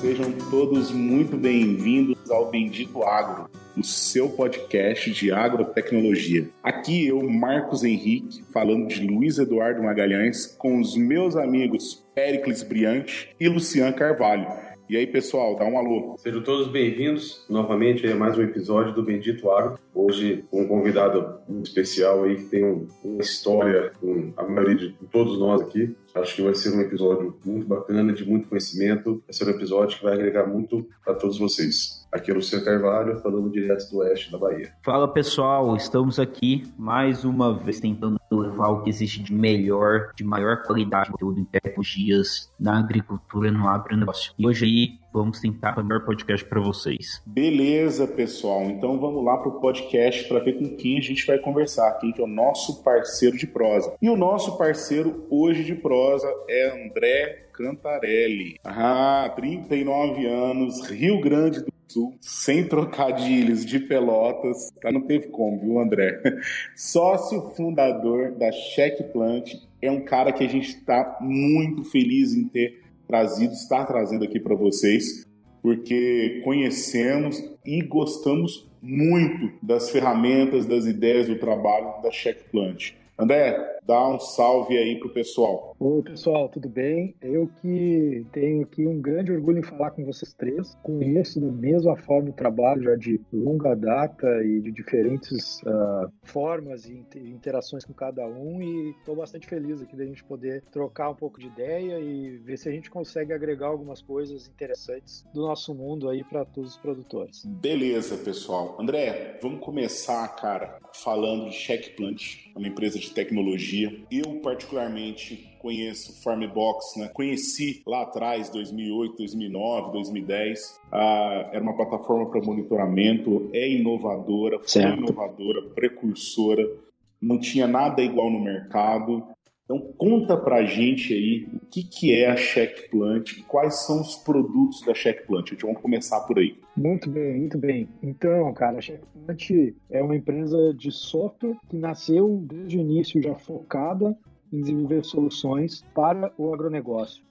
sejam todos muito bem-vindos ao Bendito Agro, o seu podcast de agrotecnologia. Aqui eu, Marcos Henrique, falando de Luiz Eduardo Magalhães, com os meus amigos Pericles Briante e Lucian Carvalho. E aí, pessoal, dá um alô. Sejam todos bem-vindos novamente a mais um episódio do Bendito Agro. Hoje, um convidado especial aí que tem uma história com a maioria de todos nós aqui. Acho que vai ser um episódio muito bacana, de muito conhecimento. Vai ser um episódio que vai agregar muito a todos vocês. Aqui é o Luciano Carvalho, falando direto do oeste da Bahia. Fala pessoal, estamos aqui mais uma vez tentando levar o que existe de melhor, de maior qualidade de conteúdo em tecnologias na agricultura, no agronegócio. E hoje aí vamos tentar o melhor podcast para vocês. Beleza, pessoal. Então vamos lá para o podcast para ver com quem a gente vai conversar, quem que é o nosso parceiro de prosa. E o nosso parceiro hoje de prosa é André Cantarelli. Ah, 39 anos, Rio Grande do Sul, sem trocadilhos de pelotas, tá? Não teve como, viu, André? Sócio fundador da Check Plant, é um cara que a gente está muito feliz em ter trazido, estar trazendo aqui para vocês, porque conhecemos e gostamos muito das ferramentas, das ideias do trabalho da Check Plant. André, dá um salve aí pro pessoal. Oi, pessoal, tudo bem? Eu que tenho aqui um grande orgulho em falar com vocês três. Conheço da mesma forma o trabalho já de longa data e de diferentes uh, formas e interações com cada um e estou bastante feliz aqui da gente poder trocar um pouco de ideia e ver se a gente consegue agregar algumas coisas interessantes do nosso mundo aí para todos os produtores. Beleza, pessoal. André, vamos começar, cara, falando de Check Plant, uma empresa de tecnologia tecnologia. Eu, particularmente, conheço Farmbox, né? Conheci lá atrás, 2008, 2009, 2010. Ah, era uma plataforma para monitoramento, é inovadora, foi certo. inovadora, precursora, não tinha nada igual no mercado. Então conta pra gente aí o que, que é a Check Plant, quais são os produtos da Check Plant. Então, vamos começar por aí. Muito bem, muito bem. Então, cara, a Check Plant é uma empresa de software que nasceu desde o início já focada em desenvolver soluções para o agronegócio.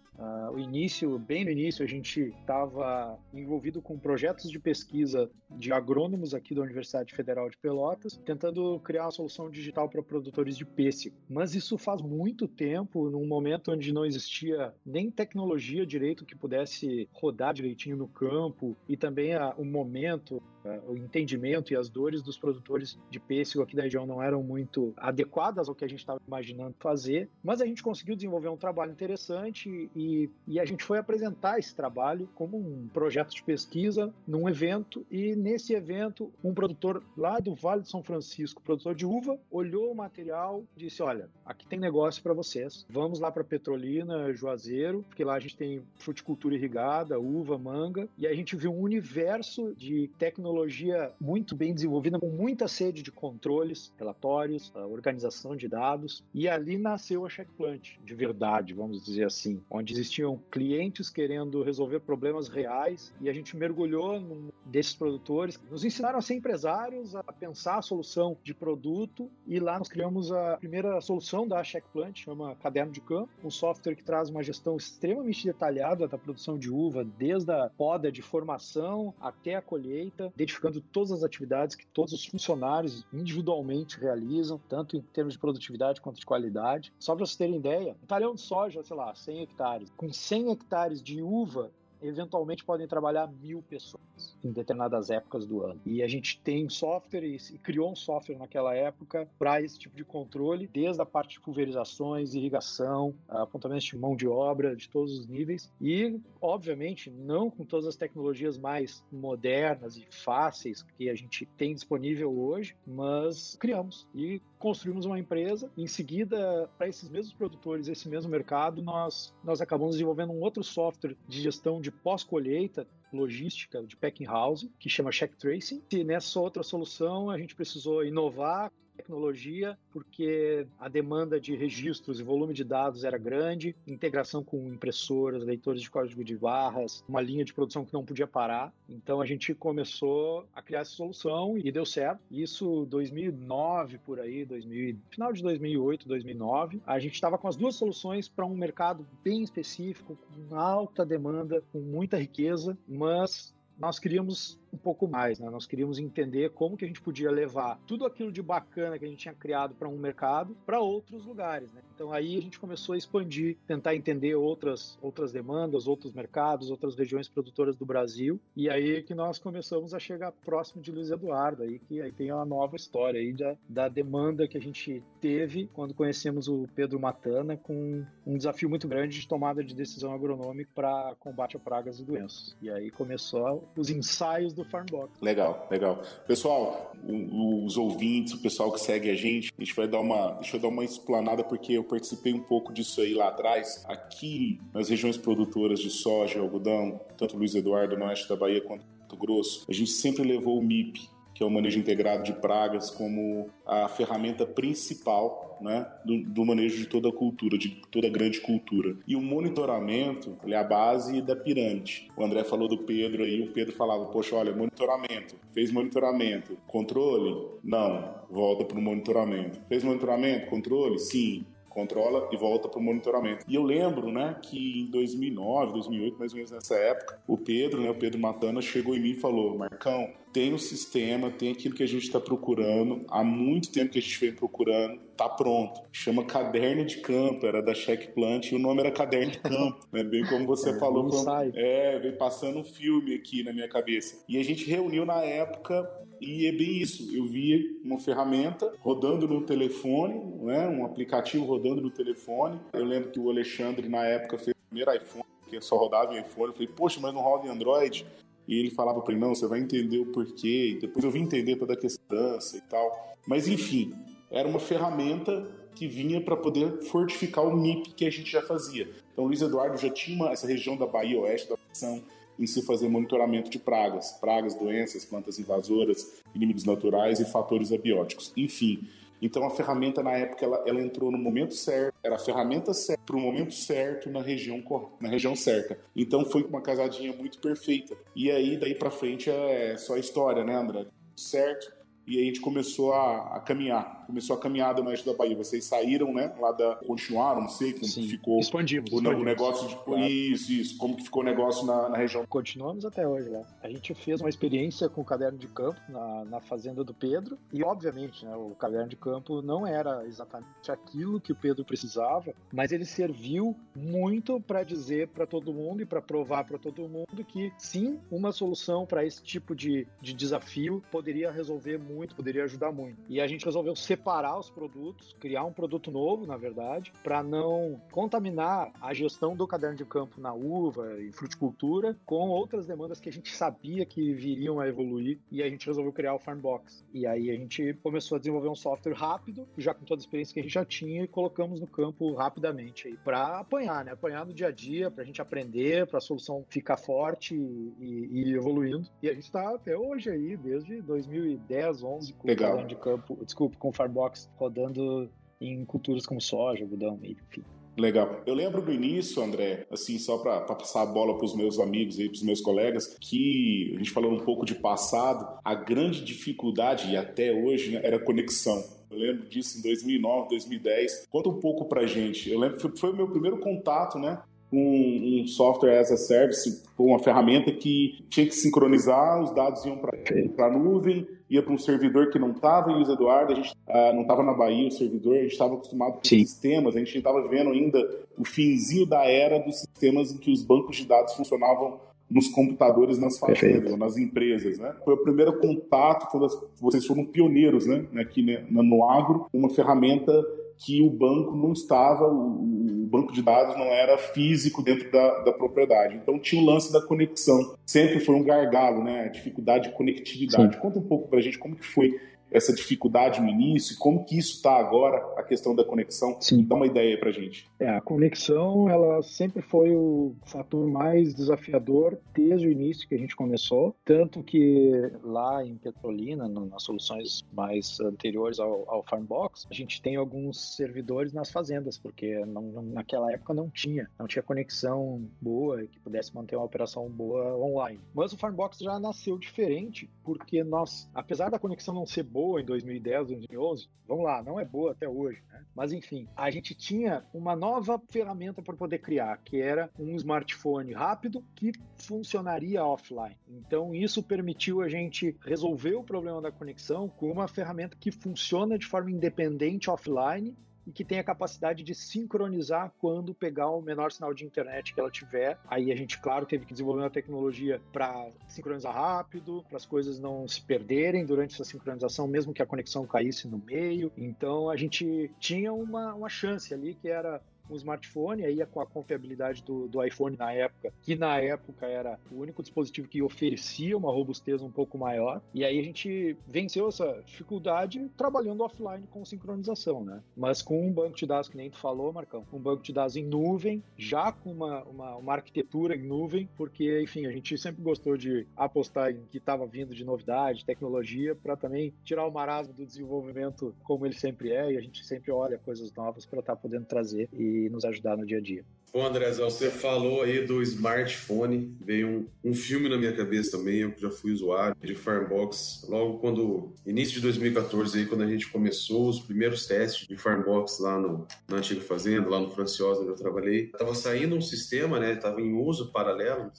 O início, bem no início, a gente estava envolvido com projetos de pesquisa de agrônomos aqui da Universidade Federal de Pelotas, tentando criar uma solução digital para produtores de pêssego. Mas isso faz muito tempo, num momento onde não existia nem tecnologia direito que pudesse rodar direitinho no campo e também a, o momento, a, o entendimento e as dores dos produtores de pêssego aqui da região não eram muito adequadas ao que a gente estava imaginando fazer. Mas a gente conseguiu desenvolver um trabalho interessante e e, a gente foi apresentar esse trabalho como um projeto de pesquisa num evento. E nesse evento um produtor lá do Vale de São Francisco, produtor de uva, olhou o material e disse, olha, aqui tem negócio para vocês, vamos lá para Petrolina, Juazeiro, porque lá a gente tem fruticultura irrigada, uva, manga, e a gente viu um universo de tecnologia muito bem desenvolvida, com muita sede de controles, relatórios, organização de dados, e ali nasceu a Checkplant, de verdade, vamos dizer assim, onde existiam clientes querendo resolver problemas reais e a gente mergulhou num desses produtores. Nos ensinaram a ser empresários, a pensar a solução de produto e lá nós criamos a primeira solução da Checkplant, chama Caderno de Campo, um software que traz uma gestão extremamente detalhada da produção de uva, desde a poda de formação até a colheita, identificando todas as atividades que todos os funcionários individualmente realizam, tanto em termos de produtividade quanto de qualidade. Só para vocês terem ideia, um talhão de soja, sei lá, 100 hectares, com 100 hectares de uva, eventualmente podem trabalhar mil pessoas em determinadas épocas do ano. E a gente tem software e, criou um software naquela época para esse tipo de controle, desde a parte de pulverizações, irrigação, apontamentos de mão de obra de todos os níveis. E, obviamente, não com todas as tecnologias mais modernas e fáceis que a gente tem disponível hoje, mas criamos e construímos uma empresa. Em seguida, para esses mesmos produtores, esse mesmo mercado, nós, nós acabamos desenvolvendo um outro software de gestão de de pós-colheita logística de packing house, que chama Check Tracing. E nessa outra solução a gente precisou inovar tecnologia, porque a demanda de registros e volume de dados era grande, integração com impressoras, leitores de código de barras, uma linha de produção que não podia parar. Então a gente começou a criar essa solução e deu certo. Isso 2009 por aí, 2000, final de 2008, 2009, a gente estava com as duas soluções para um mercado bem específico, com alta demanda, com muita riqueza, mas nós queríamos um pouco mais, né? Nós queríamos entender como que a gente podia levar tudo aquilo de bacana que a gente tinha criado para um mercado para outros lugares, né? Então aí a gente começou a expandir, tentar entender outras outras demandas, outros mercados, outras regiões produtoras do Brasil. E aí que nós começamos a chegar próximo de Luiz Eduardo, aí que aí tem uma nova história aí da, da demanda que a gente teve quando conhecemos o Pedro Matana com um desafio muito grande de tomada de decisão agronômica para combate a pragas e doenças. E aí começou os ensaios do Farmbox. Legal, legal. Pessoal, os ouvintes, o pessoal que segue a gente, a gente vai dar uma, deixa eu dar uma explanada porque eu participei um pouco disso aí lá atrás. Aqui nas regiões produtoras de soja algodão, tanto Luiz Eduardo no oeste da Bahia quanto Mato Grosso, a gente sempre levou o MIP, que é o manejo integrado de pragas, como a ferramenta principal né, do, do, manejo de toda a cultura, de toda a grande cultura. E o monitoramento é a base da pirâmide. O André falou do Pedro aí, o Pedro falava, poxa, olha, monitoramento, fez monitoramento, controle? Não, volta para o monitoramento. Fez monitoramento, controle? Sim, controla e volta para o monitoramento. E eu lembro, né, que em 2009, 2008, mais ou menos nessa época, o Pedro, né, o Pedro Matana, chegou em mim e falou: Marcão, tem o sistema, tem aquilo que a gente está procurando, há muito tempo que a gente vem procurando, tá pronto. Chama Caderno de Campo, era da Check Plant e o nome era Caderno de Campo, né? Bem como você é, falou, foi, é, veio passando um filme aqui na minha cabeça. E a gente reuniu na época e é bem isso. Eu vi uma ferramenta rodando no telefone, né? um aplicativo rodando no telefone. Eu lembro que o Alexandre, na época, fez o primeiro iPhone, que só rodava em iPhone. Eu falei, poxa, mas não roda em Android? E ele falava para mim, não, você vai entender o porquê. E depois eu vim entender toda a questão e tal. Mas enfim, era uma ferramenta que vinha para poder fortificar o MIP que a gente já fazia. Então, Luiz Eduardo já tinha uma, essa região da Bahia Oeste, da ação em se fazer monitoramento de pragas, pragas, doenças, plantas invasoras, inimigos naturais e fatores abióticos. Enfim, então a ferramenta na época ela, ela entrou no momento certo, era a ferramenta certa para o momento certo na região na região certa. Então foi uma casadinha muito perfeita. E aí daí para frente é só história, né, André? Certo? E aí a gente começou a, a caminhar, começou a caminhada no oeste da Bahia. Vocês saíram, né, lá da... continuaram, não sei como Sim, ficou expandimos, o, expandimos. negócio de... Claro. Isso, isso, como que ficou o negócio na, na, região. Continuamos até hoje, né? A gente fez uma experiência com o caderno de campo na, na fazenda do Pedro e, obviamente, né, o caderno de campo não era exatamente aquilo que o Pedro precisava, mas ele serviu muito para dizer para todo mundo e para provar para todo mundo que, sim, uma solução para esse tipo de, de desafio poderia resolver muito poderia ajudar muito. E a gente resolveu separar os produtos, criar um produto novo, na verdade, para não contaminar a gestão do caderno de campo na uva e fruticultura com outras demandas que a gente sabia que viriam a evoluir e a gente resolveu criar o Farmbox. E aí a gente começou a desenvolver um software rápido, já com toda a experiência que a gente já tinha e colocamos no campo rapidamente aí para apanhar, né? Apanhar no dia a dia, para a gente aprender, para a solução ficar forte e, e, e evoluindo. E a gente está até hoje aí, desde 2010, 11 com Legal. de campo, desculpa, com Farbox rodando em culturas como soja, algodão, enfim. Legal. Eu lembro do início, André, assim, só para passar a bola para os meus amigos e para os meus colegas, que a gente falando um pouco de passado, a grande dificuldade, e até hoje, né, era conexão. Eu lembro disso em 2009, 2010. Conta um pouco pra gente. Eu lembro que foi o meu primeiro contato, né? Um, um, software as a service, uma ferramenta que tinha que sincronizar, os dados iam para a nuvem, ia para um servidor que não estava em Luiz Eduardo, a gente uh, não estava na Bahia o servidor, a gente estava acostumado com Sim. sistemas, a gente estava vendo ainda o finzinho da era dos sistemas em que os bancos de dados funcionavam nos computadores nas fazendas, nas empresas, né? Foi o primeiro contato quando vocês foram pioneiros, né, aqui né, no agro, uma ferramenta que o banco não estava, o, o banco de dados não era físico dentro da, da, propriedade. Então tinha o lance da conexão. Sempre foi um gargalo, né? A dificuldade de conectividade. Sim. Conta um pouco para a gente como que foi essa dificuldade no início? Como que isso está agora, a questão da conexão? Sim. Dá uma ideia para gente. É, a conexão, ela sempre foi o fator mais desafiador desde o início que a gente começou, tanto que lá em Petrolina, no, nas soluções mais anteriores ao, ao Farmbox, a gente tem alguns servidores nas fazendas, porque não, não, naquela época não tinha, não tinha conexão boa que pudesse manter uma operação boa online. Mas o Farmbox já nasceu diferente, porque nós, apesar da conexão não ser boa em 2010, 2011, vamos lá, não é boa até hoje, né? Mas enfim, a gente tinha uma nova ferramenta para poder criar, que era um smartphone rápido que funcionaria offline. Então isso permitiu a gente resolver o problema da conexão com uma ferramenta que funciona de forma independente offline e que tem a capacidade de sincronizar quando pegar o menor sinal de internet que ela tiver. Aí a gente, claro, teve que desenvolver uma tecnologia para sincronizar rápido, para as coisas não se perderem durante essa sincronização, mesmo que a conexão caísse no meio. Então a gente tinha uma, uma chance ali que era um smartphone, aí com a confiabilidade do, do iPhone na época, que na época era o único dispositivo que oferecia uma robustez um pouco maior. E aí a gente venceu essa dificuldade trabalhando offline com sincronização, né? Mas com um banco de dados, que nem tu falou, Marcão, um banco de dados em nuvem, já com uma, uma, uma arquitetura em nuvem, porque, enfim, a gente sempre gostou de apostar em que estava vindo de novidade, tecnologia, para também tirar o marasmo do desenvolvimento como ele sempre é, e a gente sempre olha coisas novas para estar tá podendo trazer. E nos ajudar no dia a dia. Bom, André, você falou aí do smartphone, veio um, um, filme na minha cabeça também, eu já fui usuário de Farmbox, logo quando, início de 2014 aí, quando a gente começou os primeiros testes de Farmbox lá no, na antiga fazenda, lá no Franciosa, onde eu trabalhei, tava saindo um sistema, né, tava em uso paralelo,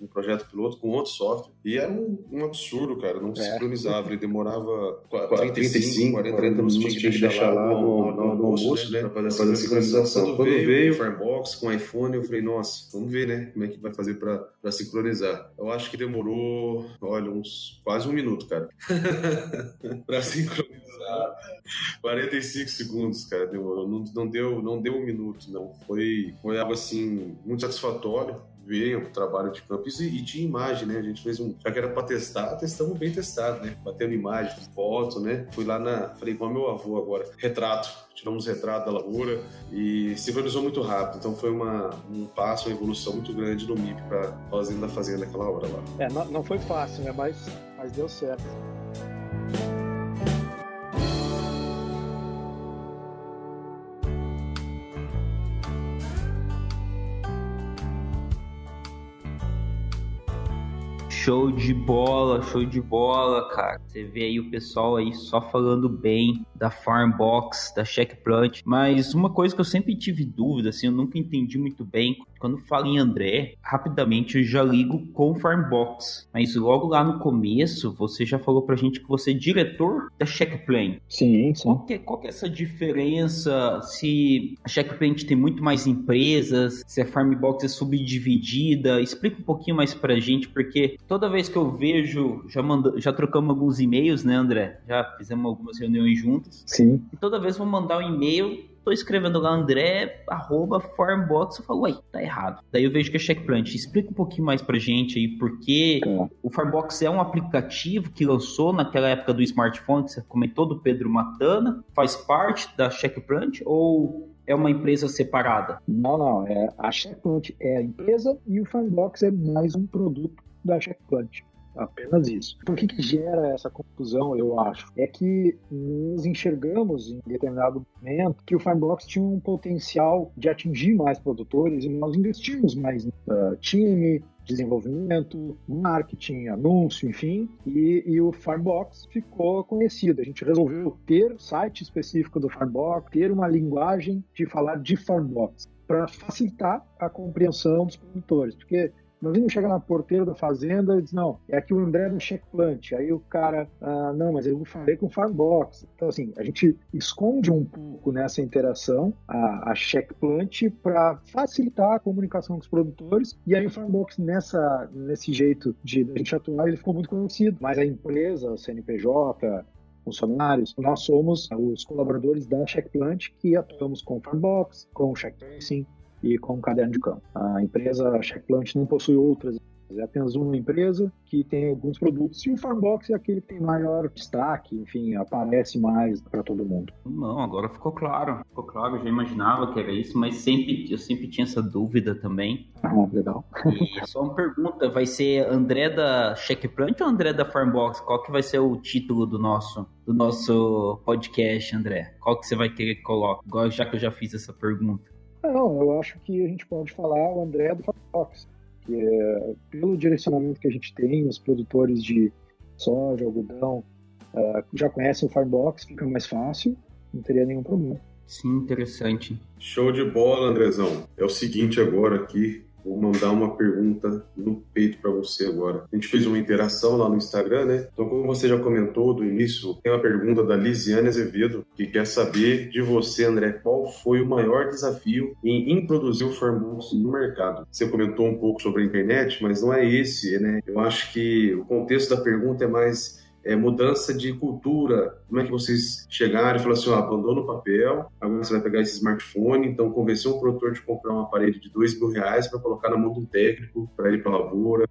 um projeto piloto com outro software. E era um, um absurdo, cara. Não é. sincronizava. Ele demorava 35, 35 40, 40 minutos. Tinha que deixar lá no, no, no, almoço, né? Pra fazer, fazer a sincronização. Quando, Quando veio, veio o Firebox com iPhone, eu falei, nossa, vamos ver, né? Como é que vai fazer pra, pra sincronizar. Eu acho que demorou, olha, uns quase um minuto, cara. pra sincronizar. 45 segundos, cara, demorou. Não, não, deu, não deu um minuto, não. Foi, foi algo assim, muito satisfatório ver o trabalho de campo e, e de imagem, né? A gente fez um. Já que era para testar, testamos bem testado, né? Batendo imagem, foto, né? Fui lá na. Falei com meu avô agora, retrato. Tiramos retrato da lavoura e sincronizou muito rápido. Então foi uma, um passo, uma evolução muito grande no MIP para fazenda fazenda naquela hora lá. É, não, não foi fácil, né? Mas, mas deu certo. Show de bola, show de bola, cara. Você vê aí o pessoal aí só falando bem da Farmbox, da Checkplant. Mas uma coisa que eu sempre tive dúvida, assim, eu nunca entendi muito bem. Quando falo em André, rapidamente eu já ligo com Farmbox. Mas logo lá no começo, você já falou pra gente que você é diretor da Checkplant. Sim, sim. Qual que, é, qual que é essa diferença? Se a Checkplant tem muito mais empresas, se a Farmbox é subdividida? Explica um pouquinho mais pra gente, porque toda vez que eu vejo, já, manda, já trocamos alguns e-mails, né, André? Já fizemos algumas reuniões juntos. Sim. E toda vez vou mandar um e-mail, tô escrevendo lá André, arroba Formbox, eu falo, uai, tá errado. Daí eu vejo que é Checkplant. Explica um pouquinho mais pra gente aí, porque tá. o Formbox é um aplicativo que lançou naquela época do smartphone, que você comentou, do Pedro Matana, faz parte da Checkplant, ou é uma empresa separada? Não, não. É, a Checkplant é a empresa e o Fanbox é mais um produto da checkpoint. Apenas isso. Por que, que gera essa confusão, eu acho? É que nós enxergamos em determinado momento que o Firebox tinha um potencial de atingir mais produtores e nós investimos mais no uh, time, desenvolvimento, marketing, anúncio, enfim, e, e, o Firebox ficou conhecido. A gente resolveu ter site específico do Firebox, ter uma linguagem de falar de Firebox para facilitar a compreensão dos produtores, porque Imagina chega na porteira da fazenda e diz, não, é aqui o André do check plant. Aí o cara, ah, não, mas eu falei com o Farmbox. Então, assim, a gente esconde um pouco nessa interação a, a check plant para facilitar a comunicação com os produtores. E aí o Farmbox, nessa, nesse jeito de, a gente atuar, ele ficou muito conhecido. Mas a empresa, o CNPJ, funcionários, nós somos os colaboradores da Checkplant que atuamos com o Farmbox, com o Check e com o caderno de campo. A empresa Checkplant não possui outras É apenas uma empresa que tem alguns produtos e o Farmbox é aquele que tem maior destaque, enfim, aparece mais para todo mundo. Não, agora ficou claro. Ficou claro, eu já imaginava que era isso, mas sempre eu sempre tinha essa dúvida também. Ah, legal. E só uma pergunta, vai ser André da Checkplant ou André da Farmbox? Qual que vai ser o título do nosso do nosso podcast, André? Qual que você vai querer que coloque? Já que eu já fiz essa pergunta. Não, eu acho que a gente pode falar o André do Farmbox que é, pelo direcionamento que a gente tem, os produtores de soja, algodão, uh, já conhecem o Farmbox, fica mais fácil, não teria nenhum problema. Sim, interessante. Show de bola, Andrezão. É o seguinte agora aqui, Vou mandar uma pergunta no peito para você agora. A gente fez uma interação lá no Instagram, né? Então, como você já comentou do início, tem uma pergunta da Lisiane Azevedo, que quer saber de você, André, qual foi o maior desafio em introduzir o Farmbox no mercado? Você comentou um pouco sobre a internet, mas não é esse, né? Eu acho que o contexto da pergunta é mais é, mudança de cultura. Como é que vocês chegaram e falaram assim, ó, abandona o papel, agora você vai pegar esse smartphone, então convencer um produtor de comprar um aparelho de dois mil reais para colocar na mão de um técnico para ir para a lavoura.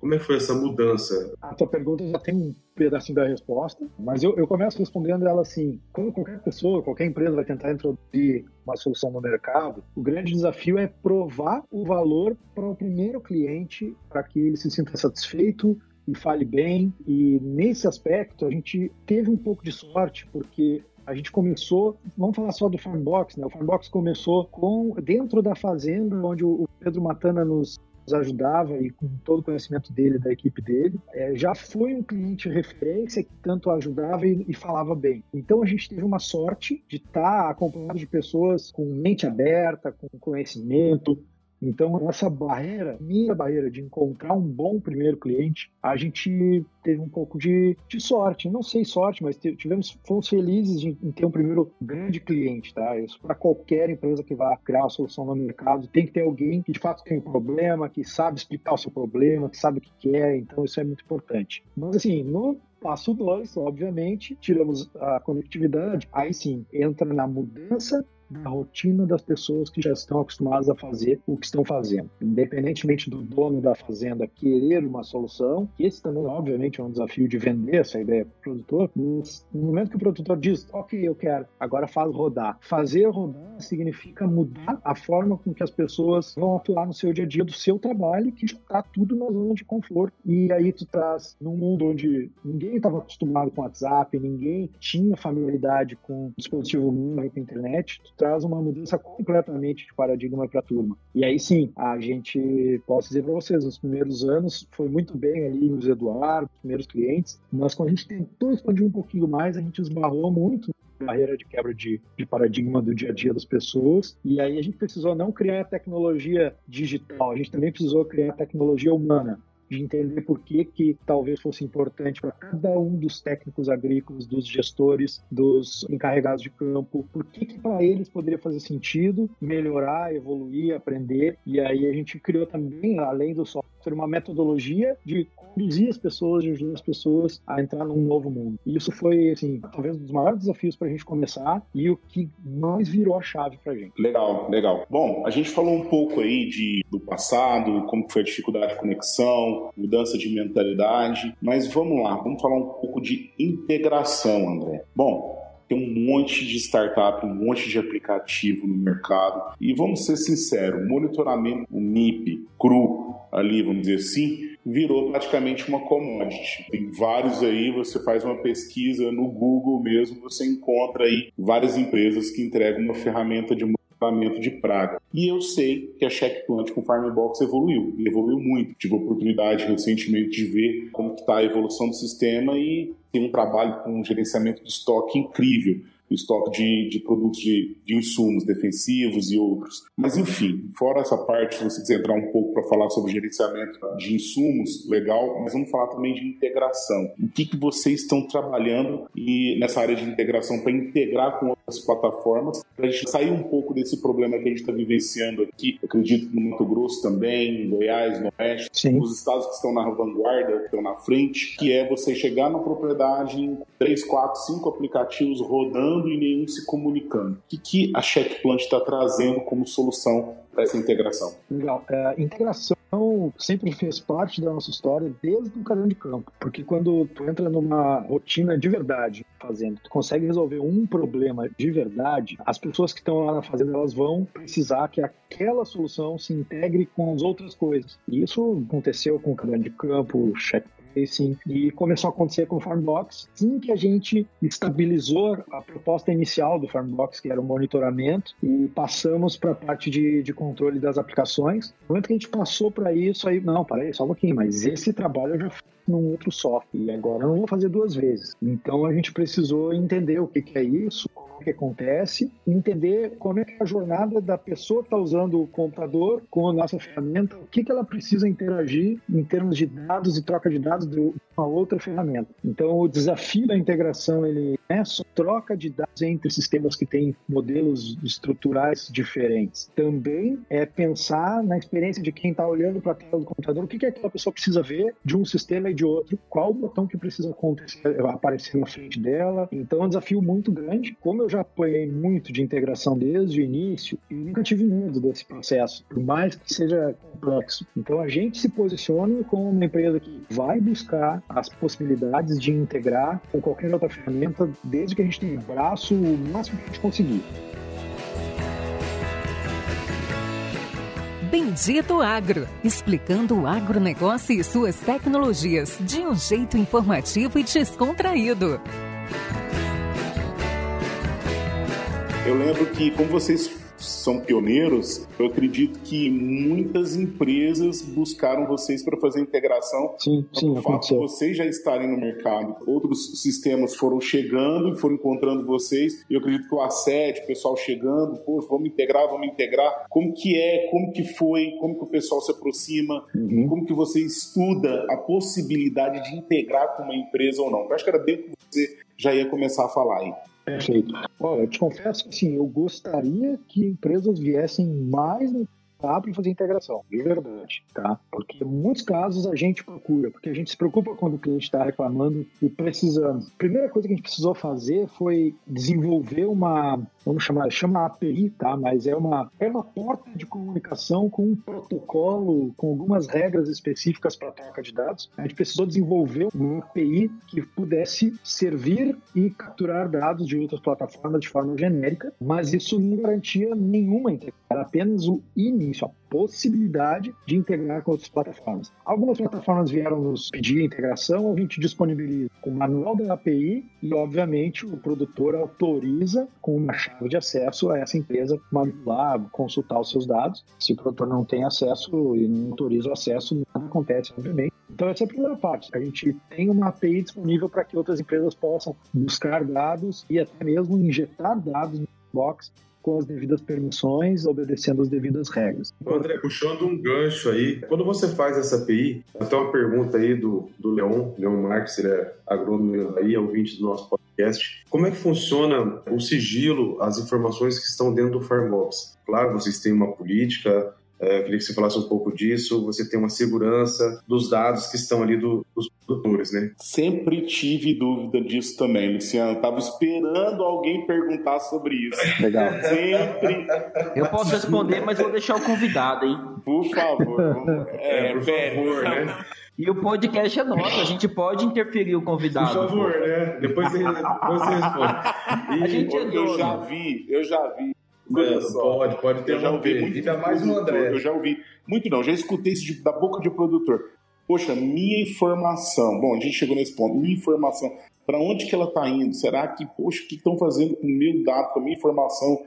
Como é que foi essa mudança? A tua pergunta já tem um pedacinho da resposta, mas eu, eu começo respondendo ela assim, como qualquer pessoa, qualquer empresa vai tentar introduzir uma solução no mercado, o grande desafio é provar o valor para o primeiro cliente, para que ele se sinta satisfeito, e fale bem. E nesse aspecto a gente teve um pouco de sorte, porque a gente começou, vamos falar só do Farmbox, né? O Farmbox começou com dentro da fazenda, onde o Pedro Matana nos ajudava e com todo o conhecimento dele, da equipe dele, é, já foi um cliente referência que tanto ajudava e, e, falava bem. Então a gente teve uma sorte de estar acompanhado de pessoas com mente aberta, com conhecimento, então, essa barreira, minha barreira de encontrar um bom primeiro cliente, a gente teve um pouco de, de sorte. Não sei sorte, mas tivemos, fomos felizes em ter um primeiro grande cliente, tá? Isso para qualquer empresa que vá criar uma solução no mercado, tem que ter alguém que de fato tem um problema, que sabe explicar o seu problema, que sabe o que quer, então isso é muito importante. Mas assim, no Passo 2, obviamente, tiramos a conectividade, aí sim, entra na mudança da rotina das pessoas que já estão acostumadas a fazer o que estão fazendo. Independentemente do dono da fazenda querer uma solução, esse também, obviamente, é um desafio de vender essa ideia para o produtor, mas no momento que o produtor diz, ok, eu quero, agora faz rodar. Fazer rodar significa mudar a forma com que as pessoas vão atuar no seu dia a dia do seu trabalho, que está tudo na zona de conforto. E aí tu traz num mundo onde ninguém estava acostumado com WhatsApp, ninguém tinha familiaridade com dispositivo móvel, com internet, tu traz uma mudança completamente de paradigma para a turma. E aí sim, a gente, posso dizer para vocês, nos primeiros anos foi muito bem ali os Eduardo, os primeiros clientes, mas quando a gente tentou expandir um pouquinho mais, a gente esbarrou muito barreira de quebra de, de, paradigma do dia a dia das pessoas. E aí a gente precisou não criar tecnologia digital, a gente também precisou criar tecnologia humana de entender por que, que talvez fosse importante para cada um dos técnicos agrícolas, dos gestores, dos encarregados de campo, por que, que para eles poderia fazer sentido melhorar, evoluir, aprender. E aí a gente criou também, além do software, uma metodologia de conduzir as pessoas, de ajudar as pessoas a entrar num novo mundo. E isso foi, assim, talvez um dos maiores desafios para a gente começar e o que mais virou a chave para a gente. Legal, legal. Bom, a gente falou um pouco aí de, do passado, como foi a dificuldade de conexão, mudança de mentalidade. Mas vamos lá, vamos falar um pouco de integração, André. Bom, tem um monte de startup, um monte de aplicativo no mercado. E vamos ser sinceros, monitoramento, o MIP, cru, ali, vamos dizer assim, virou praticamente uma commodity. Tem vários aí, você faz uma pesquisa no Google mesmo, você encontra aí várias empresas que entregam uma ferramenta de tratamento de praga. E eu sei que a Checkplant com Farmbox evoluiu, e evoluiu muito. Tive a oportunidade recentemente de ver como está a evolução do sistema e tem um trabalho com um gerenciamento de estoque incrível estoque de, de produtos de, de, insumos defensivos e outros. Mas, enfim, fora essa parte, se você quiser entrar um pouco para falar sobre gerenciamento de insumos, legal, mas vamos falar também de integração. O que, que vocês estão trabalhando e nessa área de integração para integrar com outras plataformas, para a gente sair um pouco desse problema que a gente está vivenciando aqui, eu acredito que no Mato Grosso também, em Goiás, no Oeste, Sim. os estados que estão na vanguarda, que estão na frente, que é você chegar na propriedade em 3, 4, 5 aplicativos rodando e nenhum se comunicando. O que, que a Checkplant está trazendo como solução para essa integração? Legal. É, integração sempre fez parte da nossa história desde o caderno de campo, porque quando tu entra numa rotina de verdade fazendo, tu consegue resolver um problema de verdade, as pessoas que estão lá na fazenda elas vão precisar que aquela solução se integre com as outras coisas. E isso aconteceu com o caderno de campo, check Sim, e começou a acontecer com o Farmbox. Assim que a gente estabilizou a proposta inicial do Farmbox, que era o monitoramento, e passamos para a parte de, de controle das aplicações. No momento que a gente passou para isso, aí, não, peraí, só um pouquinho, mas esse trabalho eu já fiz num outro software, e agora eu não vou fazer duas vezes. Então a gente precisou entender o que, que é isso, que acontece entender como é a jornada da pessoa que está usando o computador com a nossa ferramenta, o que, que ela precisa interagir em termos de dados e troca de dados de uma outra ferramenta. Então, o desafio da integração ele é só troca de dados entre sistemas que têm modelos estruturais diferentes. Também é pensar na experiência de quem está olhando para a tela do computador, o que, que aquela pessoa precisa ver de um sistema e de outro, qual o botão que precisa acontecer, aparecer na frente dela. Então, é um desafio muito grande. Como eu já apoiei muito de integração desde o início e nunca tive medo desse processo, por mais que seja complexo. Então a gente se posiciona como uma empresa que vai buscar as possibilidades de integrar com qualquer outra ferramenta, desde que a gente tenha braço o máximo que a gente conseguir. Bendito Agro, explicando o agronegócio e suas tecnologias de um jeito informativo e descontraído. Eu lembro que, como vocês são pioneiros, eu acredito que muitas empresas buscaram vocês para fazer integração. Sim, sim, o fato de vocês já estarem no mercado. Outros sistemas foram chegando e foram encontrando vocês. Eu acredito que o assédio, o pessoal chegando, pô, vamos integrar, vamos integrar. Como que é, como que foi, como que o pessoal se aproxima, uhum. como que você estuda a possibilidade de integrar com uma empresa ou não. Eu acho que era bem que você já ia começar a falar aí. Perfeito. Olha, eu te confesso que sim, eu gostaria que empresas viessem mais no para fazer integração, de verdade, tá? Porque em muitos casos a gente procura, porque a gente se preocupa quando o cliente está reclamando e precisando. A primeira coisa que a gente precisou fazer foi desenvolver uma, vamos chamar, chama API, tá? Mas é uma, é uma porta de comunicação com um protocolo, com algumas regras específicas para troca de dados. A gente precisou desenvolver uma API que pudesse servir e capturar dados de outras plataformas de forma genérica, mas isso não garantia nenhuma integração, era apenas o início início a possibilidade de integrar com outras plataformas. Algumas plataformas vieram nos pedir integração, a gente disponibiliza o manual da API e, obviamente, o produtor autoriza com uma chave de acesso a essa empresa manipular, consultar os seus dados. Se o produtor não tem acesso e não autoriza o acesso, nada acontece, obviamente. Então, essa é a primeira parte. A gente tem uma API disponível para que outras empresas possam buscar dados e até mesmo injetar dados no box com as devidas permissões, obedecendo as devidas regras. André, puxando um gancho aí, quando você faz essa API, até uma pergunta aí do, do Leon, Leon Marques, ele é agrônomo aí, ouvinte do nosso podcast. Como é que funciona o sigilo, as informações que estão dentro do Farmbox? Claro, vocês têm uma política, é, queria que você falasse um pouco disso. Você tem uma segurança dos dados que estão ali do, dos produtores, né? Sempre tive dúvida disso também, Luciano. Tava esperando alguém perguntar sobre isso. Legal. Sempre. Eu posso responder, mas vou deixar o convidado, hein? Por favor. É, por favor, né? E o podcast é nosso, a gente pode interferir o convidado. Por favor, né? Depois você, depois você responde. E, a gente é eu já vi, eu já vi pode, pode ter eu já ouvi muito Ainda mais André. Eu já ouvi. Muito não, já escutei isso de, da boca de produtor. Poxa, minha informação. Bom, a gente chegou nesse ponto. Minha informação. Para onde que ela está indo? Será que, poxa, o que estão fazendo com o meu dado, com a minha informação?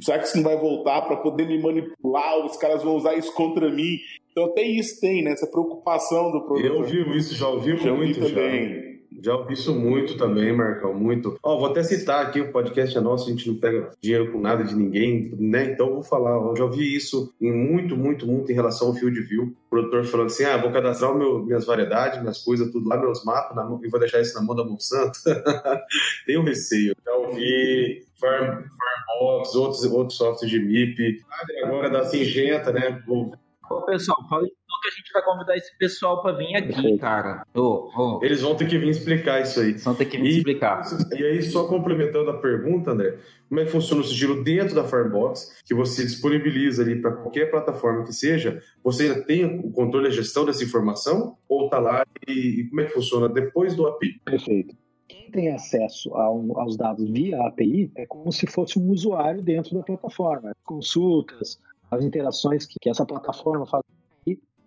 Será que isso não vai voltar para poder me manipular? Os caras vão usar isso contra mim. Então, até isso tem, né? Essa preocupação do produtor. Eu ouvi isso, já ouvi já muito. Ouvi também. Já. Já ouvi isso muito também, Marcão, muito. Ó, vou até citar aqui, o podcast é nosso, a gente não pega dinheiro com nada de ninguém, né? Então vou falar, eu já ouvi isso em muito, muito, muito em relação ao field view. O produtor falando assim, ah, vou cadastrar meu, minhas variedades, minhas coisas, tudo lá, meus mapas, na, e vou deixar isso na mão da Monsanto. Tenho receio. Já ouvi Farm, Farmbox, outros, outros softwares de MIP, agora da Singenta, né? Ô, pessoal, fala que a gente vai convidar esse pessoal para vir aqui, cara. Oh, oh. Eles vão ter que vir explicar isso aí. Eles vão ter que vir e, explicar. E aí, só complementando a pergunta, André, como é que funciona o sigilo dentro da Firebox, que você disponibiliza ali para qualquer plataforma que seja, você ainda tem o controle e a gestão dessa informação? Ou tá lá e, e como é que funciona depois do API? Perfeito quem tem acesso ao, aos dados via API é como se fosse um usuário dentro da plataforma. Consultas, as interações que, que essa plataforma faz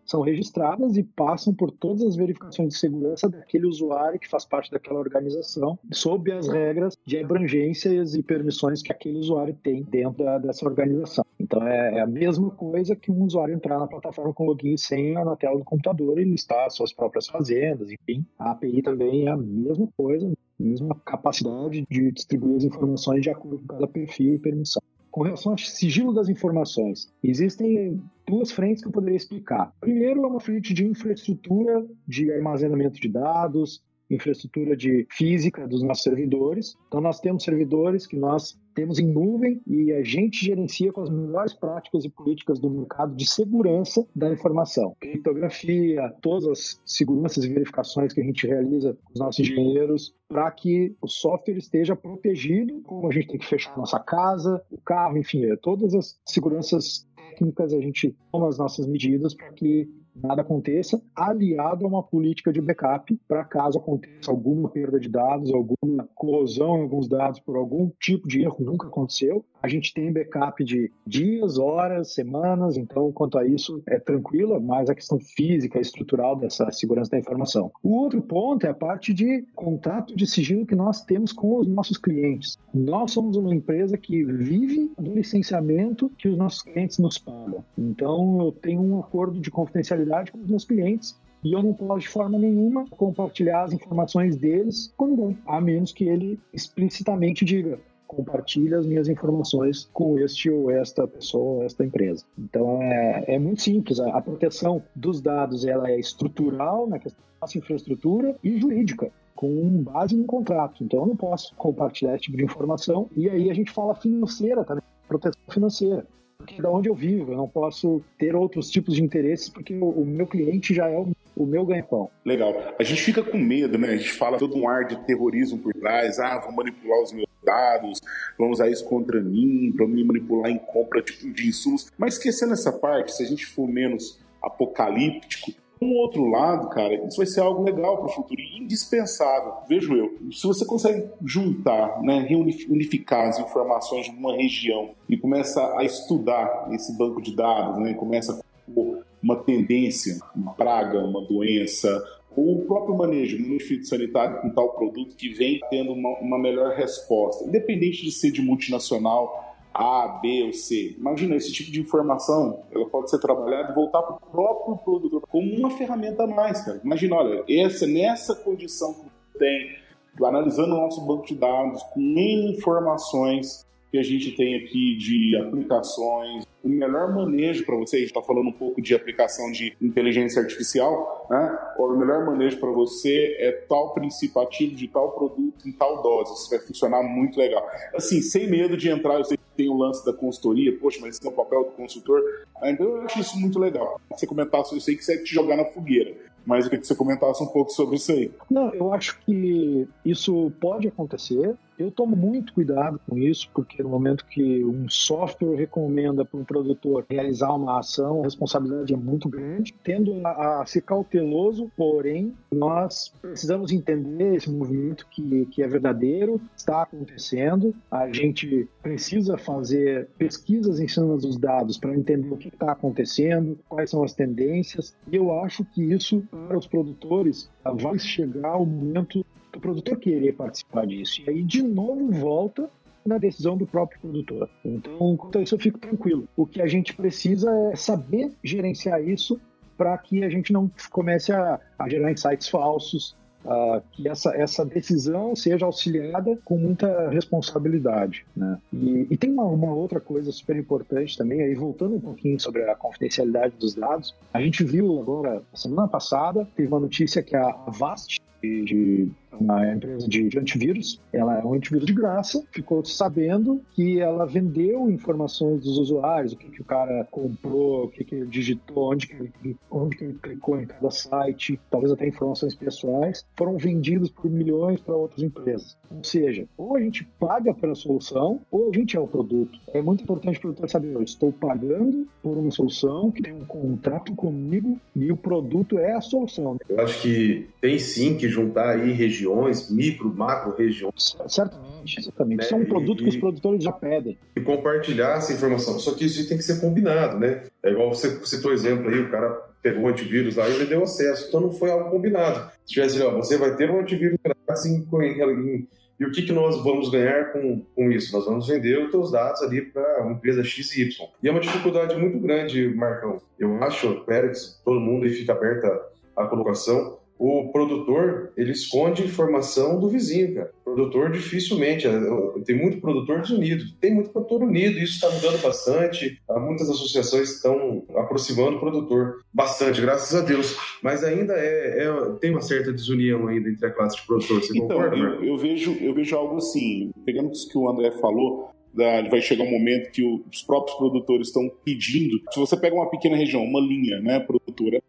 são registradas e passam por todas as verificações de segurança daquele usuário que faz parte daquela organização, sob as regras de abrangências e permissões que aquele usuário tem dentro da, dessa organização. Então é, é, a mesma coisa que um usuário entrar na plataforma com login e senha na tela do computador e listar suas próprias fazendas, enfim. A API também é a mesma coisa, mesma capacidade de distribuir as informações de acordo com cada perfil e permissão. Com relação ao sigilo das informações, existem duas frentes que eu poderia explicar. Primeiro é uma frente de infraestrutura de armazenamento de dados, infraestrutura de física dos nossos servidores. Então nós temos servidores que nós temos em nuvem e a gente gerencia com as melhores práticas e políticas do mercado de segurança da informação. Criptografia, todas as seguranças e verificações que a gente realiza com os nossos engenheiros para que o software esteja protegido, como a gente tem que fechar nossa casa, o carro, enfim, é, todas as seguranças técnicas a gente toma as nossas medidas para que nada aconteça, aliado a uma política de backup para caso aconteça alguma perda de dados, alguma corrosão em alguns dados por algum tipo de erro, nunca aconteceu. A gente tem backup de dias, horas, semanas, então quanto a isso é tranquilo, mas a questão física, estrutural dessa segurança da informação. O outro ponto é a parte de contato de sigilo que nós temos com os nossos clientes. Nós somos uma empresa que vive do licenciamento que os nossos clientes nos pagam. Então eu tenho um acordo de confidencialidade com os meus clientes e eu não posso de forma nenhuma compartilhar as informações deles com ninguém, a menos que ele explicitamente diga compartilhe as minhas informações com este ou esta pessoa ou esta empresa. Então é, é muito simples, a, a, proteção dos dados ela é estrutural na questão da nossa infraestrutura e jurídica com base no contrato. Então eu não posso compartilhar esse tipo de informação. E aí a gente fala financeira também, proteção financeira porque da onde eu vivo, eu não posso ter outros tipos de interesses porque o, o meu cliente já é o, o meu ganha-pão. Legal. A gente fica com medo, né? A gente fala todo um ar de terrorismo por trás, ah, vou manipular os meus dados, vão usar isso contra mim, para me manipular em compra tipo, de insumos. Mas esquecendo essa parte, se a gente for menos apocalíptico, um outro lado, cara, isso vai ser algo legal para o futuro e indispensável, vejo eu. Se você consegue juntar, né, reunificar as informações de uma região e começa a estudar esse banco de dados, né, começa com uma tendência, uma praga, uma doença, ou o próprio manejo, manejo fitossanitário com tal produto que vem tendo uma, uma melhor resposta, independente de ser de multinacional a, B ou C. Imagina, esse tipo de informação, ela pode ser trabalhada e voltar para o próprio produtor como uma ferramenta a mais, cara. Imagina, olha, essa, nessa condição que tem, analisando o nosso banco de dados, com informações que a gente tem aqui de aplicações, o melhor manejo para você, a gente está falando um pouco de aplicação de inteligência artificial, né? O melhor manejo para você é tal princípio ativo de tal produto em tal dose. Isso vai funcionar muito legal. Assim, sem medo de entrar, eu sei que tem o lance da consultoria, poxa, mas esse é o papel do consultor. Então eu acho isso muito legal. Você comentasse, eu sei que você é te jogar na fogueira mas eu queria que você comentasse um pouco sobre isso aí. Não, eu acho que isso pode acontecer. Eu tomo muito cuidado com isso, porque no momento que um software recomenda para um produtor realizar uma ação, a responsabilidade é muito grande. Tendo a, a ser cauteloso, porém, nós precisamos entender esse movimento que, que é verdadeiro, está acontecendo. A gente precisa fazer pesquisas em cima dos dados para entender o que está acontecendo, quais são as tendências. E eu acho que isso, para os produtores, vai chegar o momento do produtor querer participar disso. E aí, de novo, volta na decisão do próprio produtor. Então, quanto a isso, eu fico tranquilo. O que a gente precisa é saber gerenciar isso para que a gente não comece a, a gerar insights falsos, Uh, que essa, essa decisão seja auxiliada com muita responsabilidade. Né? E, e tem uma, uma, outra coisa super importante também, aí voltando um pouquinho sobre a confidencialidade dos dados, a gente viu agora, semana passada, teve uma notícia que a Avast, de uma empresa de, de, antivírus, ela é um antivírus de graça, ficou sabendo que ela vendeu informações dos usuários, o que, que o cara comprou, o que, que ele digitou, onde que ele, onde que ele clicou em cada site, talvez até informações pessoais, foram vendidos por milhões para outras empresas. Ou seja, ou a gente paga pela solução, ou a gente é o produto. É muito importante o produtor saber, eu estou pagando por uma solução que tem um contrato comigo e o produto é a solução. Eu acho que tem sim que juntar aí regiões, micro, macro regiões. Certamente, exatamente. Isso é um né? produto e, que os produtores já pedem. E compartilhar essa informação. Só que isso tem que ser combinado, né? É igual você citou o exemplo aí, o cara pegou o antivírus lá e ele deu acesso. Então não foi algo combinado. Se tivesse, ó, você vai ter um antivírus assim, em, e o que, que nós vamos ganhar com, com isso? Nós vamos vender os teus dados ali para uma empresa XY. E é uma dificuldade muito grande, Marcão. Eu acho, Pérez, todo mundo aí fica aberta a colocação, o produtor, ele esconde informação do vizinho, cara. O produtor dificilmente, tem muito produtor desunido, tem muito produtor unido, isso está mudando bastante, muitas associações estão aproximando o produtor, bastante, graças a Deus, mas ainda é, é tem uma certa desunião ainda entre a classe de produtor, você então, concorda, eu, eu, vejo, eu vejo algo assim, pegando isso que o André falou, vai chegar um momento que os próprios produtores estão pedindo. Se você pega uma pequena região, uma linha, né, produtora,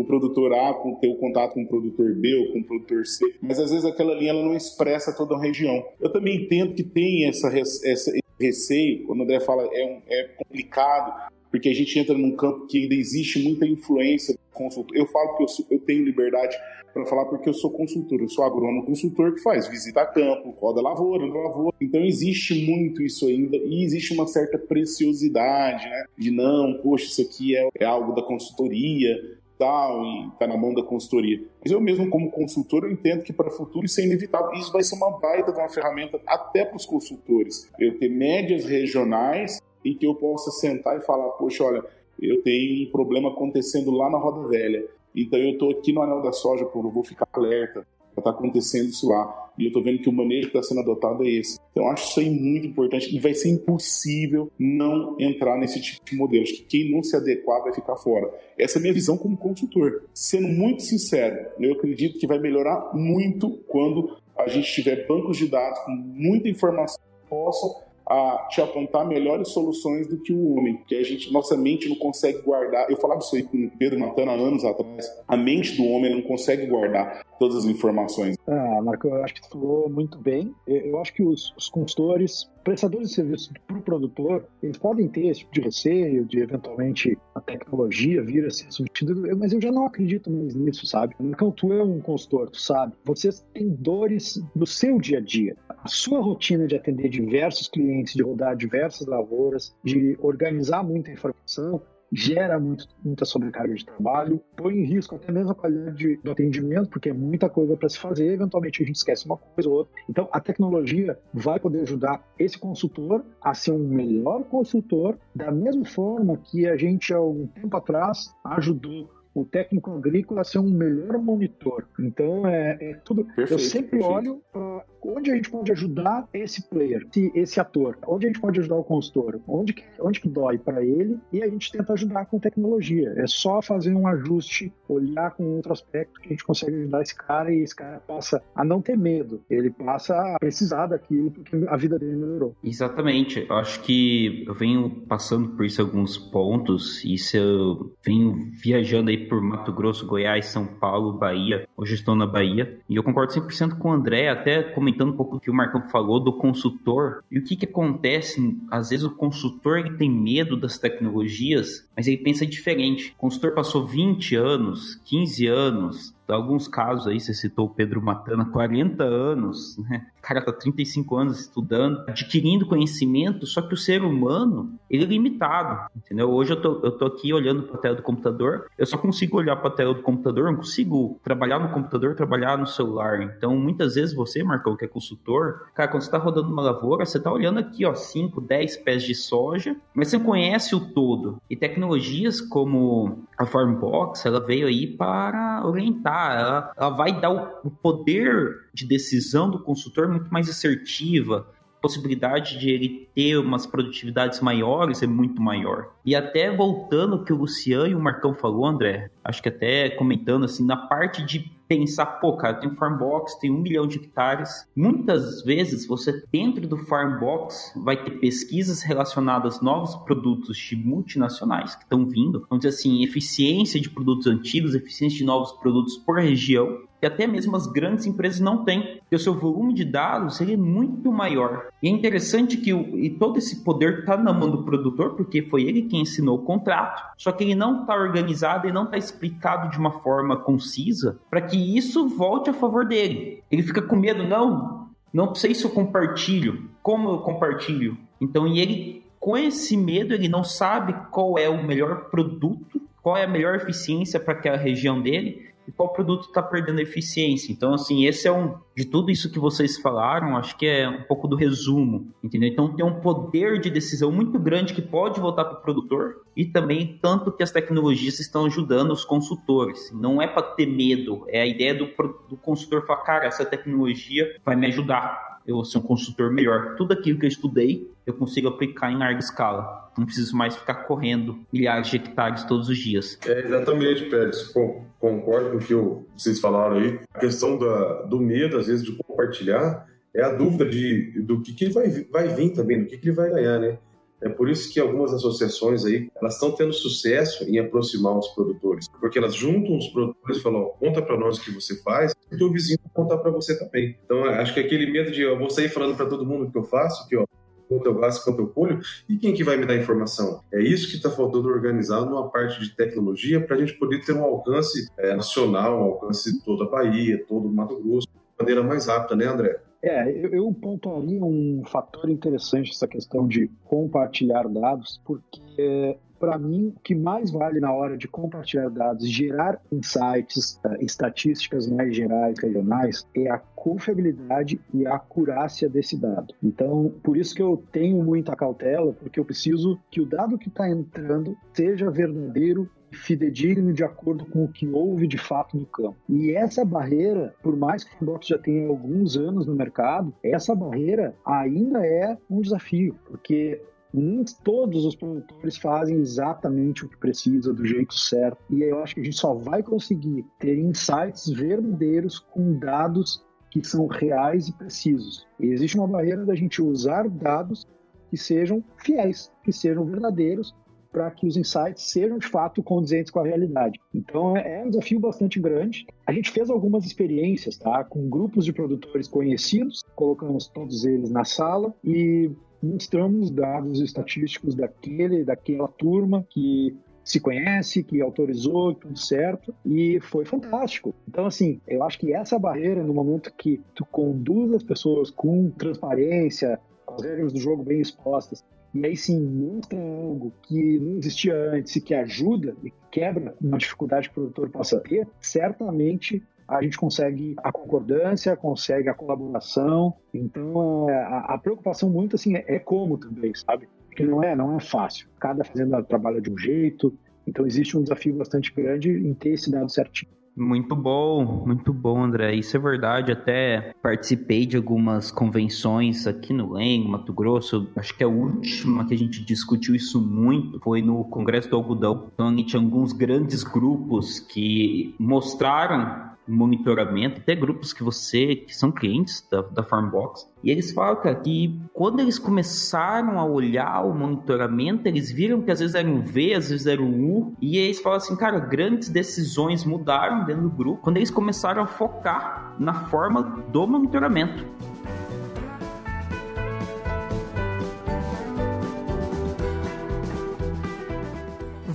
o produtor A ter o contato com o produtor B ou com o produtor C, mas às vezes aquela linha ela não expressa toda a região. Eu também entendo que tem essa, essa receio, quando o André fala é, um, é complicado, porque a gente entra num campo que ainda existe muita influência do consultor. Eu falo que eu, sou, eu tenho liberdade para falar porque eu sou consultor, eu sou agrônomo consultor que faz visita a campo, roda lavoura, lavoura. Então existe muito isso ainda e existe uma certa preciosidade, né? De não, poxa, isso aqui é, é algo da consultoria, e está na mão da consultoria. Mas eu mesmo, como consultor, eu entendo que para o futuro isso é inevitável. Isso vai ser uma baita de uma ferramenta até para os consultores. Eu ter médias regionais em que eu possa sentar e falar, poxa, olha, eu tenho um problema acontecendo lá na Roda Velha. Então eu estou aqui no Anel da Soja, eu vou ficar alerta está acontecendo isso lá. E eu estou vendo que o manejo que está sendo adotado é esse. Então, acho isso aí muito importante e vai ser impossível não entrar nesse tipo de modelo. Acho que quem não se adequar vai ficar fora. Essa é a minha visão como consultor. Sendo muito sincero, eu acredito que vai melhorar muito quando a gente tiver bancos de dados com muita informação que possam a te apontar melhores soluções do que o homem, porque a gente, nossa mente não consegue guardar. Eu falava isso aí com Pedro Matana anos atrás. A mente do homem não consegue guardar todas as informações. Ah, Marco, eu acho que tu falou muito bem. Eu acho que os, os consultores prestadores de serviço para o produtor, eles podem ter esse tipo de receio de eventualmente a tecnologia vir a ser substituída, mas eu já não acredito mais nisso, sabe? Então, tu é um consultor, tu sabe, vocês têm dores do seu dia a dia. A sua rotina de atender diversos clientes, de rodar diversas lavouras, de organizar muita informação, gera muito, muita sobrecarga de trabalho, põe em risco até mesmo a qualidade de, do atendimento, porque é muita coisa para se fazer, eventualmente a gente esquece uma coisa ou outra. Então, a tecnologia vai poder ajudar esse consultor a ser um melhor consultor, da mesma forma que a gente, há um tempo atrás, ajudou o técnico agrícola a ser um melhor monitor. Então, é, é tudo. Perfeito, eu sempre perfeito. olho para onde a gente pode ajudar esse player, esse, esse, ator, onde a gente pode ajudar o consultor, onde que, onde que dói para ele? E a gente tenta ajudar com tecnologia. É só fazer um ajuste, olhar com outro aspecto que a gente consegue ajudar esse cara e esse cara passa a não ter medo, ele passa a precisar daquilo porque a vida dele melhorou. Exatamente, eu acho que eu venho passando por isso alguns pontos, isso eu venho viajando aí por Mato Grosso, Goiás, São Paulo, Bahia, hoje estou na Bahia e eu concordo 100% com o André, até comentando comentando um pouco do que o Marcão falou do consultor e o que que acontece, às vezes o consultor ele tem medo das tecnologias, mas ele pensa diferente. O consultor passou 20 anos, 15 anos, alguns casos aí, você citou o Pedro Matana, 40 anos, né? Cara tá 35 anos estudando, adquirindo conhecimento, só que o ser humano, ele é limitado, entendeu? Hoje eu tô, eu tô aqui olhando para a tela do computador, eu só consigo olhar para a tela do computador, não consigo trabalhar no computador, trabalhar no celular. Então, muitas vezes você, Marcão, que é consultor, cara, quando você tá rodando uma lavoura, você tá olhando aqui, ó, 5, 10 pés de soja, mas você conhece o todo. E tecnologias como a Farmbox, ela veio aí para orientar ela, ela vai dar o, o poder de decisão do consultor muito mais assertiva, possibilidade de ele ter umas produtividades maiores é muito maior. E até voltando ao que o Luciano e o Marcão falou, André, acho que até comentando assim, na parte de pensar, pô, cara, tem um farm box, tem um milhão de hectares. Muitas vezes você dentro do farm box vai ter pesquisas relacionadas a novos produtos de multinacionais que estão vindo, vamos dizer assim, eficiência de produtos antigos, eficiência de novos produtos por região, que até mesmo as grandes empresas não têm, porque o seu volume de dados ele é muito maior. E é interessante que o, e todo esse poder está na mão do produtor, porque foi ele quem ensinou o contrato, só que ele não está organizado e não está explicado de uma forma concisa para que isso volte a favor dele. Ele fica com medo, não, não sei se eu compartilho, como eu compartilho. Então, e ele, com esse medo, ele não sabe qual é o melhor produto, qual é a melhor eficiência para aquela região dele, e qual produto está perdendo eficiência. Então, assim, esse é um. De tudo isso que vocês falaram, acho que é um pouco do resumo, entendeu? Então, tem um poder de decisão muito grande que pode voltar para o produtor e também tanto que as tecnologias estão ajudando os consultores. Não é para ter medo, é a ideia do, do consultor falar, cara, essa tecnologia vai me ajudar eu ser um consultor melhor. Tudo aquilo que eu estudei, eu consigo aplicar em larga escala. Não preciso mais ficar correndo milhares de hectares todos os dias. É, exatamente, Pérez. Concordo com o que vocês falaram aí. A questão da, do medo, às vezes, de compartilhar, é a dúvida de, do que, que vai, vai vir também, do que, que ele vai ganhar, né? É por isso que algumas associações aí, elas estão tendo sucesso em aproximar os produtores, porque elas juntam os produtores e falam, conta para nós o que você faz, e o teu vizinho vai contar para você também. Então, acho que aquele medo de eu vou sair falando para todo mundo o que eu faço, que ó, quanto eu gasto, quanto eu colho, e quem que vai me dar informação? É isso que está faltando organizar numa parte de tecnologia para a gente poder ter um alcance é, nacional, um alcance de toda a Bahia, todo o Mato Grosso, de maneira mais rápida, né, André? É, eu, pontuaria um fator interessante essa questão de compartilhar dados, porque para mim, o que mais vale na hora de compartilhar dados, gerar insights, uh, estatísticas mais gerais, regionais, é a confiabilidade e a acurácia desse dado. Então, por isso que eu tenho muita cautela, porque eu preciso que o dado que está entrando seja verdadeiro fidedigno de acordo com o que houve de fato no campo. E essa barreira, por mais que o Funbox já tenha alguns anos no mercado, essa barreira ainda é um desafio, porque nem todos os produtores fazem exatamente o que precisa do jeito certo. E eu acho que a gente só vai conseguir ter insights verdadeiros com dados que são reais e precisos. E existe uma barreira da gente usar dados que sejam fiéis, que sejam verdadeiros para que os insights sejam de fato condizentes com a realidade. Então é um desafio bastante grande. A gente fez algumas experiências, tá, com grupos de produtores conhecidos, colocamos todos eles na sala e mostramos dados estatísticos daquele, daquela turma que se conhece, que autorizou, tudo certo, e foi fantástico. Então, assim, eu acho que essa barreira, no momento que tu conduz as pessoas com transparência, as regras do jogo bem expostas, e aí sim mostra algo que não existia antes e que ajuda e quebra uma dificuldade que o produtor possa ter, certamente a gente consegue a concordância, consegue a colaboração. Então, é, a, a preocupação muito assim é, é como também, sabe? Porque não é, não é fácil. Cada fazenda trabalha de um jeito. Então, existe um desafio bastante grande em ter esse dado certinho. Muito bom, muito bom, André. Isso é verdade. Até participei de algumas convenções aqui no Lengo, Mato Grosso. Acho que a última que a gente discutiu isso muito foi no Congresso do Algodão. Então, a gente tinha alguns grandes grupos que mostraram monitoramento, até grupos que você, que são clientes da, da Farmbox, e eles falam, cara, que quando eles começaram a olhar o monitoramento, eles viram que às vezes era um V, às vezes era um U, e eles falam assim, cara, grandes decisões mudaram dentro do grupo quando eles começaram a focar na forma do monitoramento.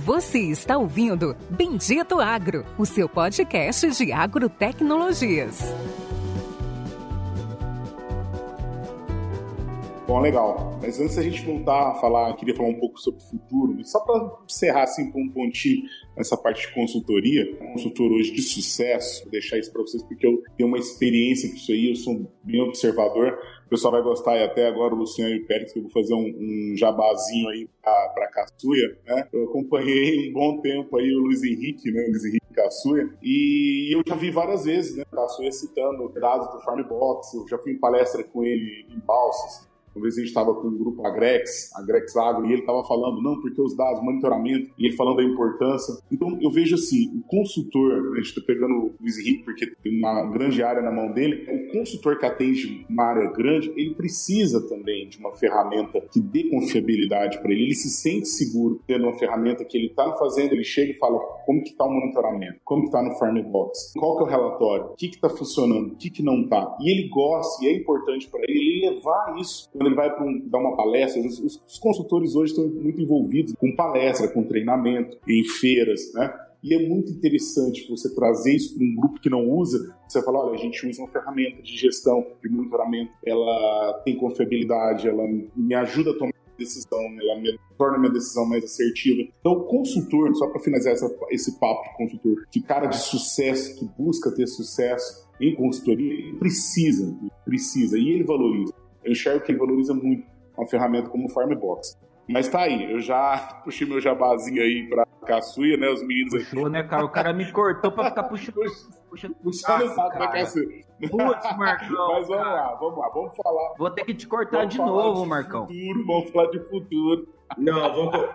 Você está ouvindo Bendito Agro, o seu podcast de agrotecnologias. Bom, legal. Mas antes da gente voltar a falar, queria falar um pouco sobre o futuro, só para encerrar assim com um pontinho nessa parte de consultoria, consultor hoje de sucesso, vou deixar isso para vocês porque eu tenho uma experiência com isso aí, eu sou bem observador. O pessoal vai gostar e até agora o Luciano e o Pérez, que eu vou fazer um, um jabazinho aí para Caçuia, né? Eu acompanhei um bom tempo aí o Luiz Henrique, né? O Luiz Henrique Caçuia, e eu já vi várias vezes, né? Caçuia citando dados do Farm eu já fui em palestra com ele em Balsas, uma vez a gente estava com o grupo Agrex, Agrex Agro, e ele estava falando, não, porque os dados, monitoramento, e ele falando da importância. Então, eu vejo assim, o consultor, a gente está pegando o Luiz Henrique porque tem uma grande área na mão dele, o consultor que atende uma área grande, ele precisa também de uma ferramenta que dê confiabilidade para ele, ele se sente seguro tendo uma ferramenta que ele está fazendo, ele chega e fala como que está o monitoramento, como que está no Farmbox, qual que é o relatório, o que está funcionando, o que, que não está. E ele gosta, e é importante para ele, ele levar isso quando ele vai um, dar uma palestra. Os, os consultores hoje estão muito envolvidos com palestra, com treinamento, em feiras, né? E é muito interessante você trazer isso para um grupo que não usa. Você fala, olha, a gente usa uma ferramenta de gestão, de monitoramento, ela tem confiabilidade, ela me ajuda a tomar decisão, ela me, torna minha decisão mais assertiva. Então, o consultor, só para finalizar essa, esse papo de consultor, que cara de sucesso, que busca ter sucesso em consultoria, ele precisa, precisa, e ele valoriza. Eu enxergo que ele valoriza muito uma ferramenta como o Farmbox. Mas tá aí, eu já puxei meu jabazinho aí pra caçuia, né? Os meninos Puxou, né, cara? O cara me cortou pra ficar puxando. puxando puxando o saco da caçuia. Putz, Marcão. Mas vamos cara. lá, vamos lá, vamos falar. Vou ter que te cortar vamos de novo, de Marcão. Futuro, vamos falar de futuro. Não, vamos.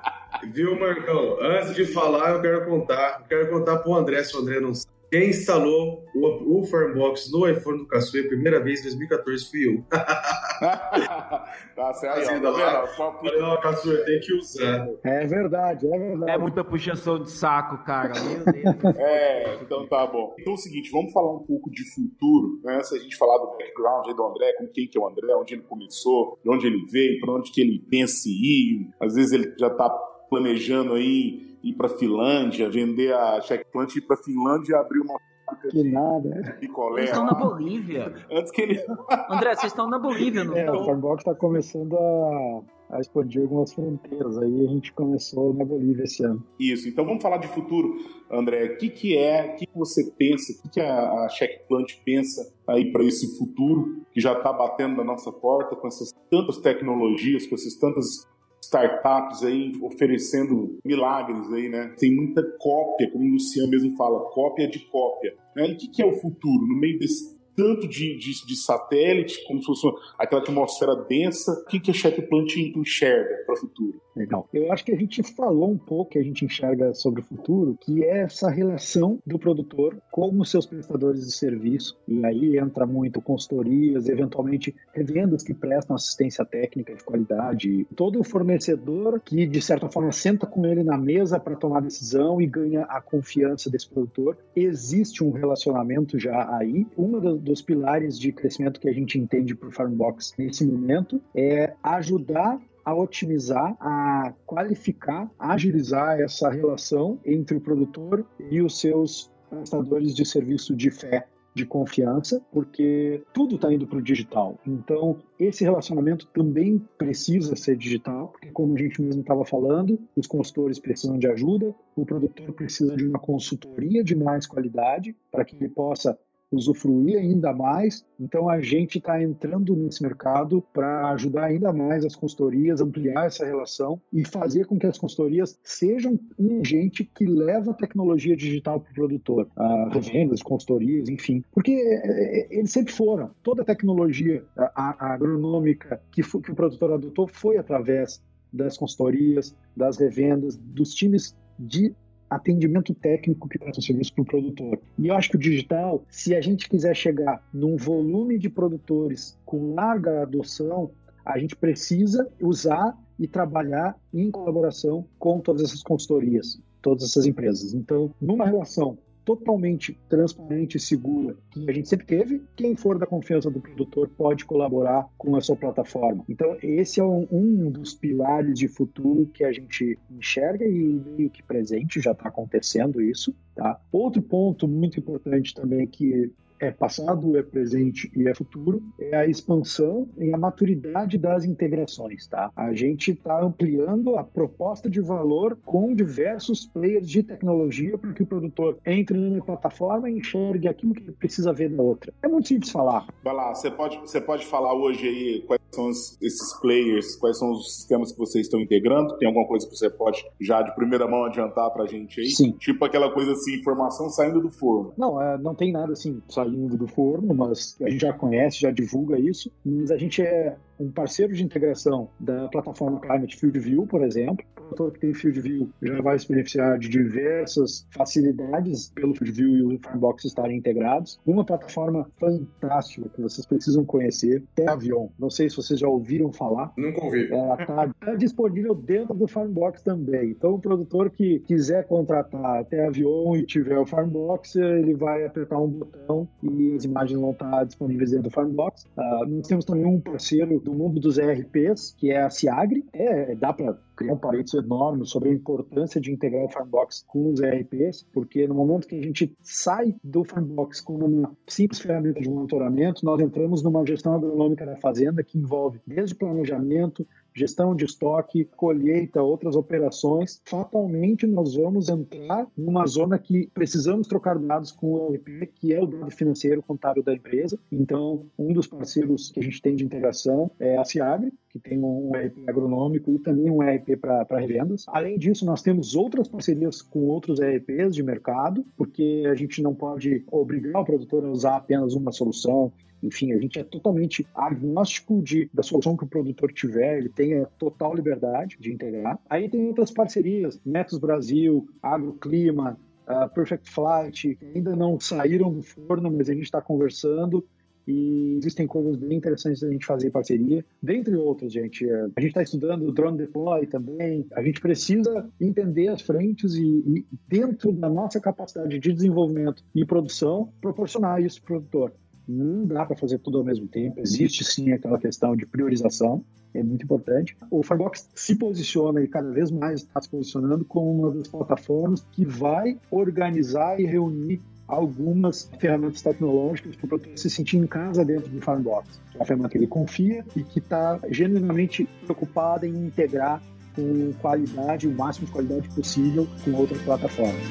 Viu, Marcão? Antes de falar, eu quero contar. Eu quero contar pro André, se o André não sabe. Quem instalou o, o Farmbox no iPhone do Caçuê a primeira vez em 2014 fui eu. tá certo, assim, tá lá, falei, não, Caçuê, tem que usar. É verdade, é verdade. É muita puxação de saco, cara. Meu Deus. é, então tá bom. Então é o seguinte, vamos falar um pouco de futuro, né? Se a gente falar do background aí do André, com quem que é o André, onde ele começou, de onde ele veio, para onde que ele pensa em ir. Às vezes ele já tá planejando aí ir para Finlândia, vender a checkplant, ir para Finlândia e abrir uma fábrica que de nada. picolé. Vocês estão na Bolívia. Antes que ele... André, vocês estão na Bolívia, não É, o Farmbox está começando a, a expandir algumas fronteiras. Aí a gente começou na Bolívia esse ano. Isso, então vamos falar de futuro, André. O que, que é, o que, que você pensa, o que, que a, a Checkplant pensa aí para esse futuro que já está batendo na nossa porta com essas tantas tecnologias, com essas tantas startups aí oferecendo milagres aí, né? Tem muita cópia, como o Luciano mesmo fala, cópia de cópia. Né? E o que, é o futuro? No meio desse tanto de, de, de satélite, como se fosse uma, aquela atmosfera densa, o que, que a Checkplant enxerga para o futuro? Legal. Eu acho que a gente falou um pouco, que a gente enxerga sobre o futuro, que é essa relação do produtor com os seus prestadores de serviço. E aí entra muito consultorias, eventualmente revendas que prestam assistência técnica de qualidade. Todo fornecedor que, de certa forma, senta com ele na mesa para tomar decisão e ganha a confiança desse produtor. Existe um relacionamento já aí. Um dos pilares de crescimento que a gente entende por Farmbox nesse momento é ajudar a otimizar, a qualificar, a agilizar essa relação entre o produtor e os seus prestadores de serviço de fé de confiança, porque tudo está indo para o digital. Então, esse relacionamento também precisa ser digital, porque, como a gente mesmo estava falando, os consultores precisam de ajuda, o produtor precisa de uma consultoria de mais qualidade para que ele possa usufruir ainda mais. Então a gente está entrando nesse mercado para ajudar ainda mais as consultorias, ampliar essa relação e fazer com que as consultorias sejam um agente que leva a tecnologia digital para o produtor, a revendas, consultorias, enfim, porque é, é, eles sempre foram. Toda a tecnologia agronômica que, que o produtor adotou foi através das consultorias, das revendas, dos times de atendimento técnico que presta serviço para o produtor. E eu acho que o digital, se a gente quiser chegar num volume de produtores com larga adoção, a gente precisa usar e trabalhar em colaboração com todas essas consultorias, todas essas empresas. Então, numa relação totalmente transparente e segura que a gente sempre teve. Quem for da confiança do produtor pode colaborar com a sua plataforma. Então, esse é um, um dos pilares de futuro que a gente enxerga e meio que presente, já está acontecendo isso. Tá? Outro ponto muito importante também que é passado, é presente e é futuro, é a expansão e a maturidade das integrações, tá? A gente está ampliando a proposta de valor com diversos players de tecnologia para que o produtor entre numa plataforma e enxergue aquilo que ele precisa ver na outra. É muito simples falar. Vai lá, você pode, você pode falar hoje aí quais são esses players, quais são os sistemas que vocês estão integrando? Tem alguma coisa que você pode já de primeira mão adiantar para a gente aí? Sim. Tipo aquela coisa assim, informação saindo do forno. Não, é, não tem nada assim, saindo do forno, mas a gente já conhece, já divulga isso, mas a gente é um parceiro de integração da plataforma Climate Field View, por exemplo. O produtor que tem Field View já vai se beneficiar de diversas facilidades pelo Field View e o Farmbox estarem integrados. Uma plataforma fantástica que vocês precisam conhecer é a Avion. Não sei se vocês já ouviram falar. Nunca ouvi. Ela está tá disponível dentro do Farmbox também. Então, o produtor que quiser contratar até Avion e tiver o Farmbox, ele vai apertar um botão e as imagens vão estar disponíveis dentro do Farmbox. Uh, nós temos também um parceiro do mundo dos ERPs, que é a Ciagre. É, dá para criar um parênteses enorme sobre a importância de integrar o Farmbox com os ERPs, porque no momento que a gente sai do Farmbox como uma simples ferramenta de monitoramento, nós entramos numa gestão agronômica da fazenda que envolve desde planejamento, gestão de estoque, colheita, outras operações, fatalmente nós vamos entrar numa zona que precisamos trocar dados com o ERP, que é o dado financeiro contábil da empresa. Então, um dos parceiros que a gente tem de integração é a Ciagre, que tem um ERP agronômico e também um ERP para revendas. Além disso, nós temos outras parcerias com outros ERPs de mercado, porque a gente não pode obrigar o produtor a usar apenas uma solução. Enfim, a gente é totalmente agnóstico de, da solução que o produtor tiver, ele tem a total liberdade de integrar. Aí tem outras parcerias, Metos Brasil, Agroclima, uh, Perfect Flight, que ainda não saíram do forno, mas a gente está conversando e existem coisas bem interessantes a gente fazer parceria, dentre outros, gente. É, a gente está estudando o drone deploy também. A gente precisa entender as frentes e, e, dentro da nossa capacidade de desenvolvimento e produção, proporcionar isso para o produtor. Não dá para fazer tudo ao mesmo tempo. Existe sim aquela questão de priorização, é muito importante. O Firebox se posiciona e cada vez mais está se posicionando como uma das plataformas que vai organizar e reunir algumas ferramentas tecnológicas para o se sentir em casa dentro do Firebox. É uma ferramenta que ele confia e que está genuinamente preocupada em integrar com qualidade, o máximo de qualidade possível com outras plataformas.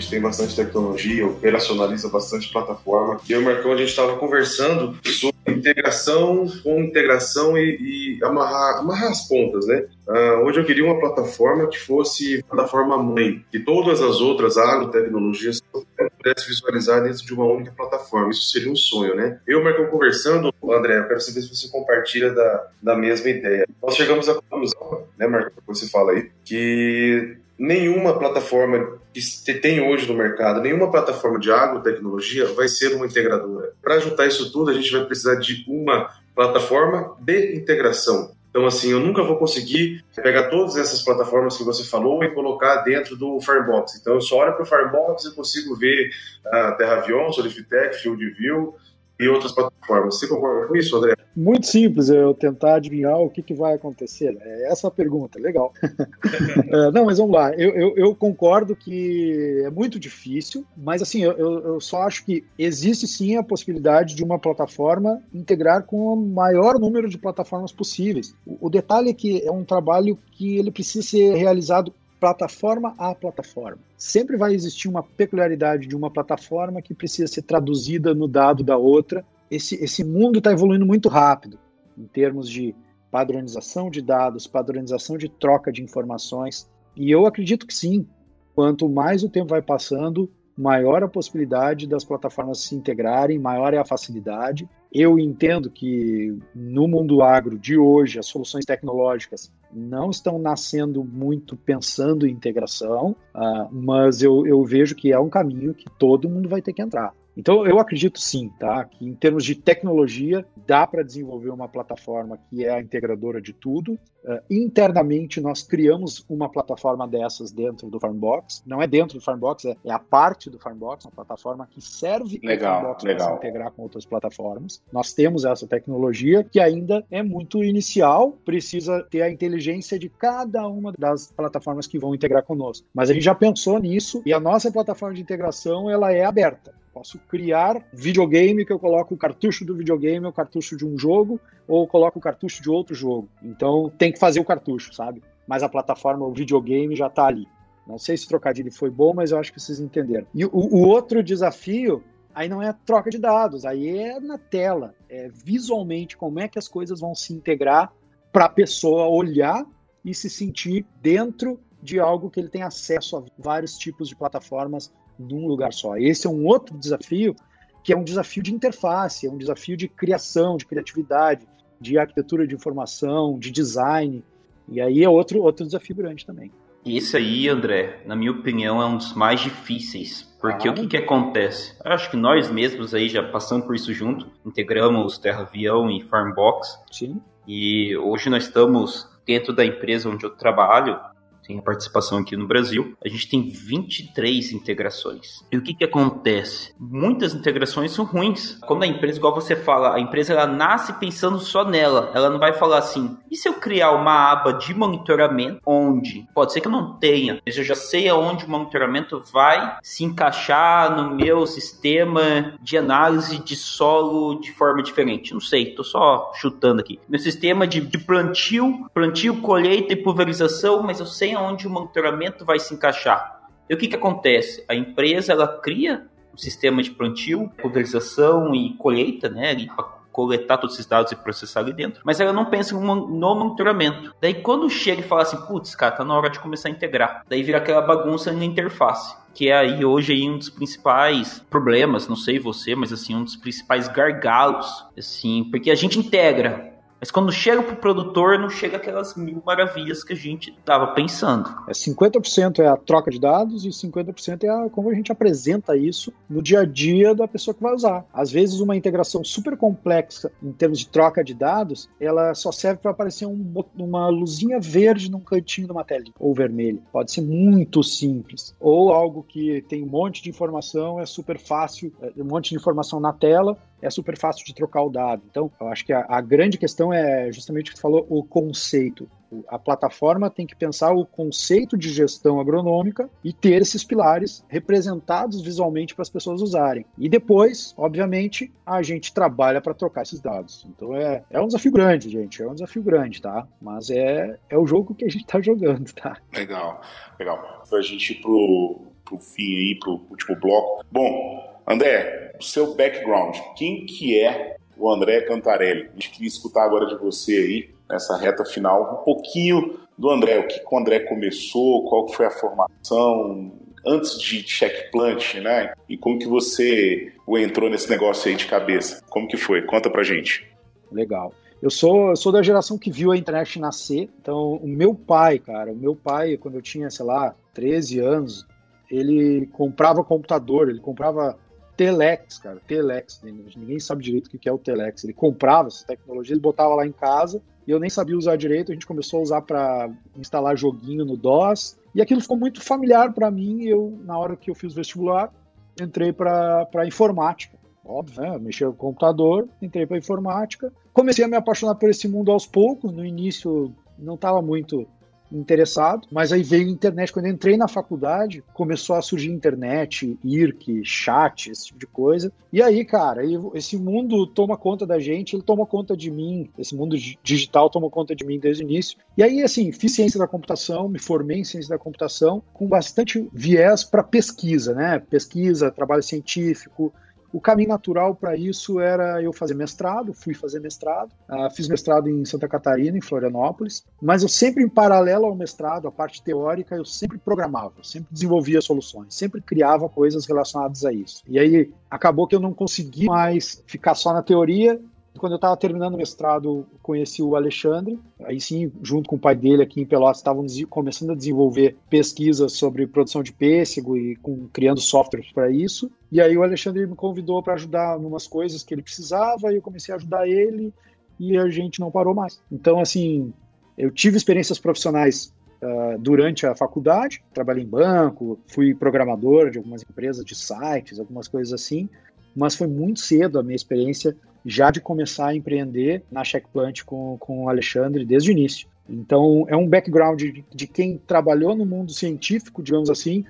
Gente tem bastante tecnologia, operacionaliza bastante plataforma. E eu e o Marcão, a gente estava conversando sobre integração com integração e, e amarrar, amarrar as pontas, né? Uh, hoje eu queria uma plataforma que fosse plataforma mãe, que todas as outras agrotecnologias pudesse visualizar dentro de uma única plataforma. Isso seria um sonho, né? Eu e o Marcão conversando, André, eu quero saber se você compartilha da, da mesma ideia. Nós chegamos à conclusão, né, Marcão, que você fala aí, que nenhuma plataforma que tem hoje no mercado, nenhuma plataforma de agrotecnologia vai ser uma integradora. Para juntar isso tudo, a gente vai precisar de uma plataforma de integração. Então, assim, eu nunca vou conseguir pegar todas essas plataformas que você falou e colocar dentro do Firebox. Então, eu só olho para o Firebox e consigo ver a TerraVion, Solifitec, FieldView, e outras plataformas. Você concorda com isso, André? Muito simples eu tentar adivinhar o que, que vai acontecer. É essa a pergunta, legal. é, não, mas vamos lá. Eu, eu, eu, concordo que é muito difícil, mas assim, eu, eu só acho que existe sim a possibilidade de uma plataforma integrar com o maior número de plataformas possíveis. O, o detalhe é que é um trabalho que ele precisa ser realizado plataforma a plataforma. Sempre vai existir uma peculiaridade de uma plataforma que precisa ser traduzida no dado da outra. Esse, esse mundo está evoluindo muito rápido em termos de padronização de dados, padronização de troca de informações. E eu acredito que sim. Quanto mais o tempo vai passando, maior a possibilidade das plataformas se integrarem, maior é a facilidade. Eu entendo que no mundo agro de hoje, as soluções tecnológicas não estão nascendo muito pensando em integração, uh, mas eu, eu vejo que é um caminho que todo mundo vai ter que entrar. Então, eu acredito sim, tá? Que em termos de tecnologia, dá para desenvolver uma plataforma que é a integradora de tudo. Uh, internamente, nós criamos uma plataforma dessas dentro do Farmbox. Não é dentro do Farmbox, é, é a parte do Farmbox, uma plataforma que serve legal, o Farmbox para se integrar com outras plataformas. Nós temos essa tecnologia que ainda é muito inicial, precisa ter a inteligência de cada uma das plataformas que vão integrar conosco. Mas a gente já pensou nisso e a nossa plataforma de integração ela é aberta. Posso criar videogame que eu coloco o cartucho do videogame, o cartucho de um jogo, ou coloco o cartucho de outro jogo. Então tem que fazer o cartucho, sabe? Mas a plataforma, o videogame já está ali. Não sei se o trocadilho foi bom, mas eu acho que vocês entenderam. E o, o outro desafio aí não é troca de dados, aí é na tela, é visualmente como é que as coisas vão se integrar para a pessoa olhar e se sentir dentro de algo que ele tem acesso a vários tipos de plataformas num lugar só. Esse é um outro desafio que é um desafio de interface, é um desafio de criação, de criatividade, de arquitetura de informação, de design. E aí é outro, outro desafio grande também. Esse aí, André, na minha opinião, é um dos mais difíceis. Porque ah. o que, que acontece? Eu acho que nós mesmos aí já passamos por isso junto, integramos Terra Avião e Farmbox. Sim. E hoje nós estamos dentro da empresa onde eu trabalho, tem a participação aqui no Brasil, a gente tem 23 integrações. E o que, que acontece? Muitas integrações são ruins. Quando a empresa, igual você fala, a empresa ela nasce pensando só nela. Ela não vai falar assim, e se eu criar uma aba de monitoramento onde pode ser que eu não tenha, mas eu já sei aonde o monitoramento vai se encaixar no meu sistema de análise de solo de forma diferente. Não sei, tô só chutando aqui. Meu sistema de, de plantio, plantio, colheita e pulverização, mas eu sei onde o monitoramento vai se encaixar. E o que, que acontece? A empresa ela cria um sistema de plantio, pulverização e colheita, né? Para coletar todos esses dados e processar ali dentro, mas ela não pensa no monitoramento. Daí quando chega e fala assim, putz, cara, tá na hora de começar a integrar. Daí vira aquela bagunça na interface que é aí hoje aí um dos principais problemas, não sei você, mas assim, um dos principais gargalos, assim, porque a gente integra, mas quando chega pro produtor, não chega aquelas mil maravilhas que a gente estava pensando. É 50% é a troca de dados e 50% é a, como a gente apresenta isso no dia a dia da pessoa que vai usar. Às vezes, uma integração super complexa em termos de troca de dados, ela só serve para aparecer um, uma luzinha verde num cantinho de uma tela, ou vermelho. Pode ser muito simples. Ou algo que tem um monte de informação, é super fácil, é, um monte de informação na tela, é super fácil de trocar o dado. Então, eu acho que a, a grande questão é justamente o que você falou, o conceito. A plataforma tem que pensar o conceito de gestão agronômica e ter esses pilares representados visualmente para as pessoas usarem. E depois, obviamente, a gente trabalha para trocar esses dados. Então é, é um desafio grande, gente. É um desafio grande, tá? Mas é, é o jogo que a gente está jogando, tá? Legal, legal. Para a gente ir pro, pro fim aí, pro último bloco. Bom, André, o seu background, quem que é o André Cantarelli? A gente queria escutar agora de você aí, nessa reta final, um pouquinho do André, o que, o André começou, qual foi a formação, antes de check plant, né? E como que você entrou nesse negócio aí de cabeça? Como que foi? Conta pra gente. Legal. Eu sou, eu sou da geração que viu a internet nascer. Então, o meu pai, cara, o meu pai, quando eu tinha, sei lá, 13 anos, ele comprava computador, ele comprava Telex, cara, Telex. Ninguém sabe direito o que é o Telex. Ele comprava essa tecnologia, ele botava lá em casa e eu nem sabia usar direito. A gente começou a usar para instalar joguinho no DOS e aquilo ficou muito familiar para mim. Eu, na hora que eu fiz o vestibular, entrei para informática. Óbvio, né? Mexer com o computador, entrei para informática. Comecei a me apaixonar por esse mundo aos poucos. No início não estava muito interessado, mas aí veio a internet. Quando eu entrei na faculdade, começou a surgir internet, IRC, chat, esse tipo de coisa. E aí, cara, esse mundo toma conta da gente, ele toma conta de mim, esse mundo digital toma conta de mim desde o início. E aí, assim, fiz ciência da computação, me formei em ciência da computação, com bastante viés para pesquisa, né? Pesquisa, trabalho científico, o caminho natural para isso era eu fazer mestrado, fui fazer mestrado, uh, fiz mestrado em Santa Catarina, em Florianópolis, mas eu sempre, em paralelo ao mestrado, a parte teórica, eu sempre programava, sempre desenvolvia soluções, sempre criava coisas relacionadas a isso. E aí acabou que eu não consegui mais ficar só na teoria quando eu estava terminando o mestrado, conheci o Alexandre. Aí sim, junto com o pai dele aqui em Pelotas, estavam começando a desenvolver pesquisas sobre produção de pêssego e com, criando softwares para isso. E aí o Alexandre me convidou para ajudar em umas coisas que ele precisava e eu comecei a ajudar ele e a gente não parou mais. Então, assim, eu tive experiências profissionais Uh, durante a faculdade, trabalhei em banco, fui programador de algumas empresas de sites, algumas coisas assim, mas foi muito cedo a minha experiência já de começar a empreender na Checkplant com, com o Alexandre desde o início. Então, é um background de, de quem trabalhou no mundo científico, digamos assim,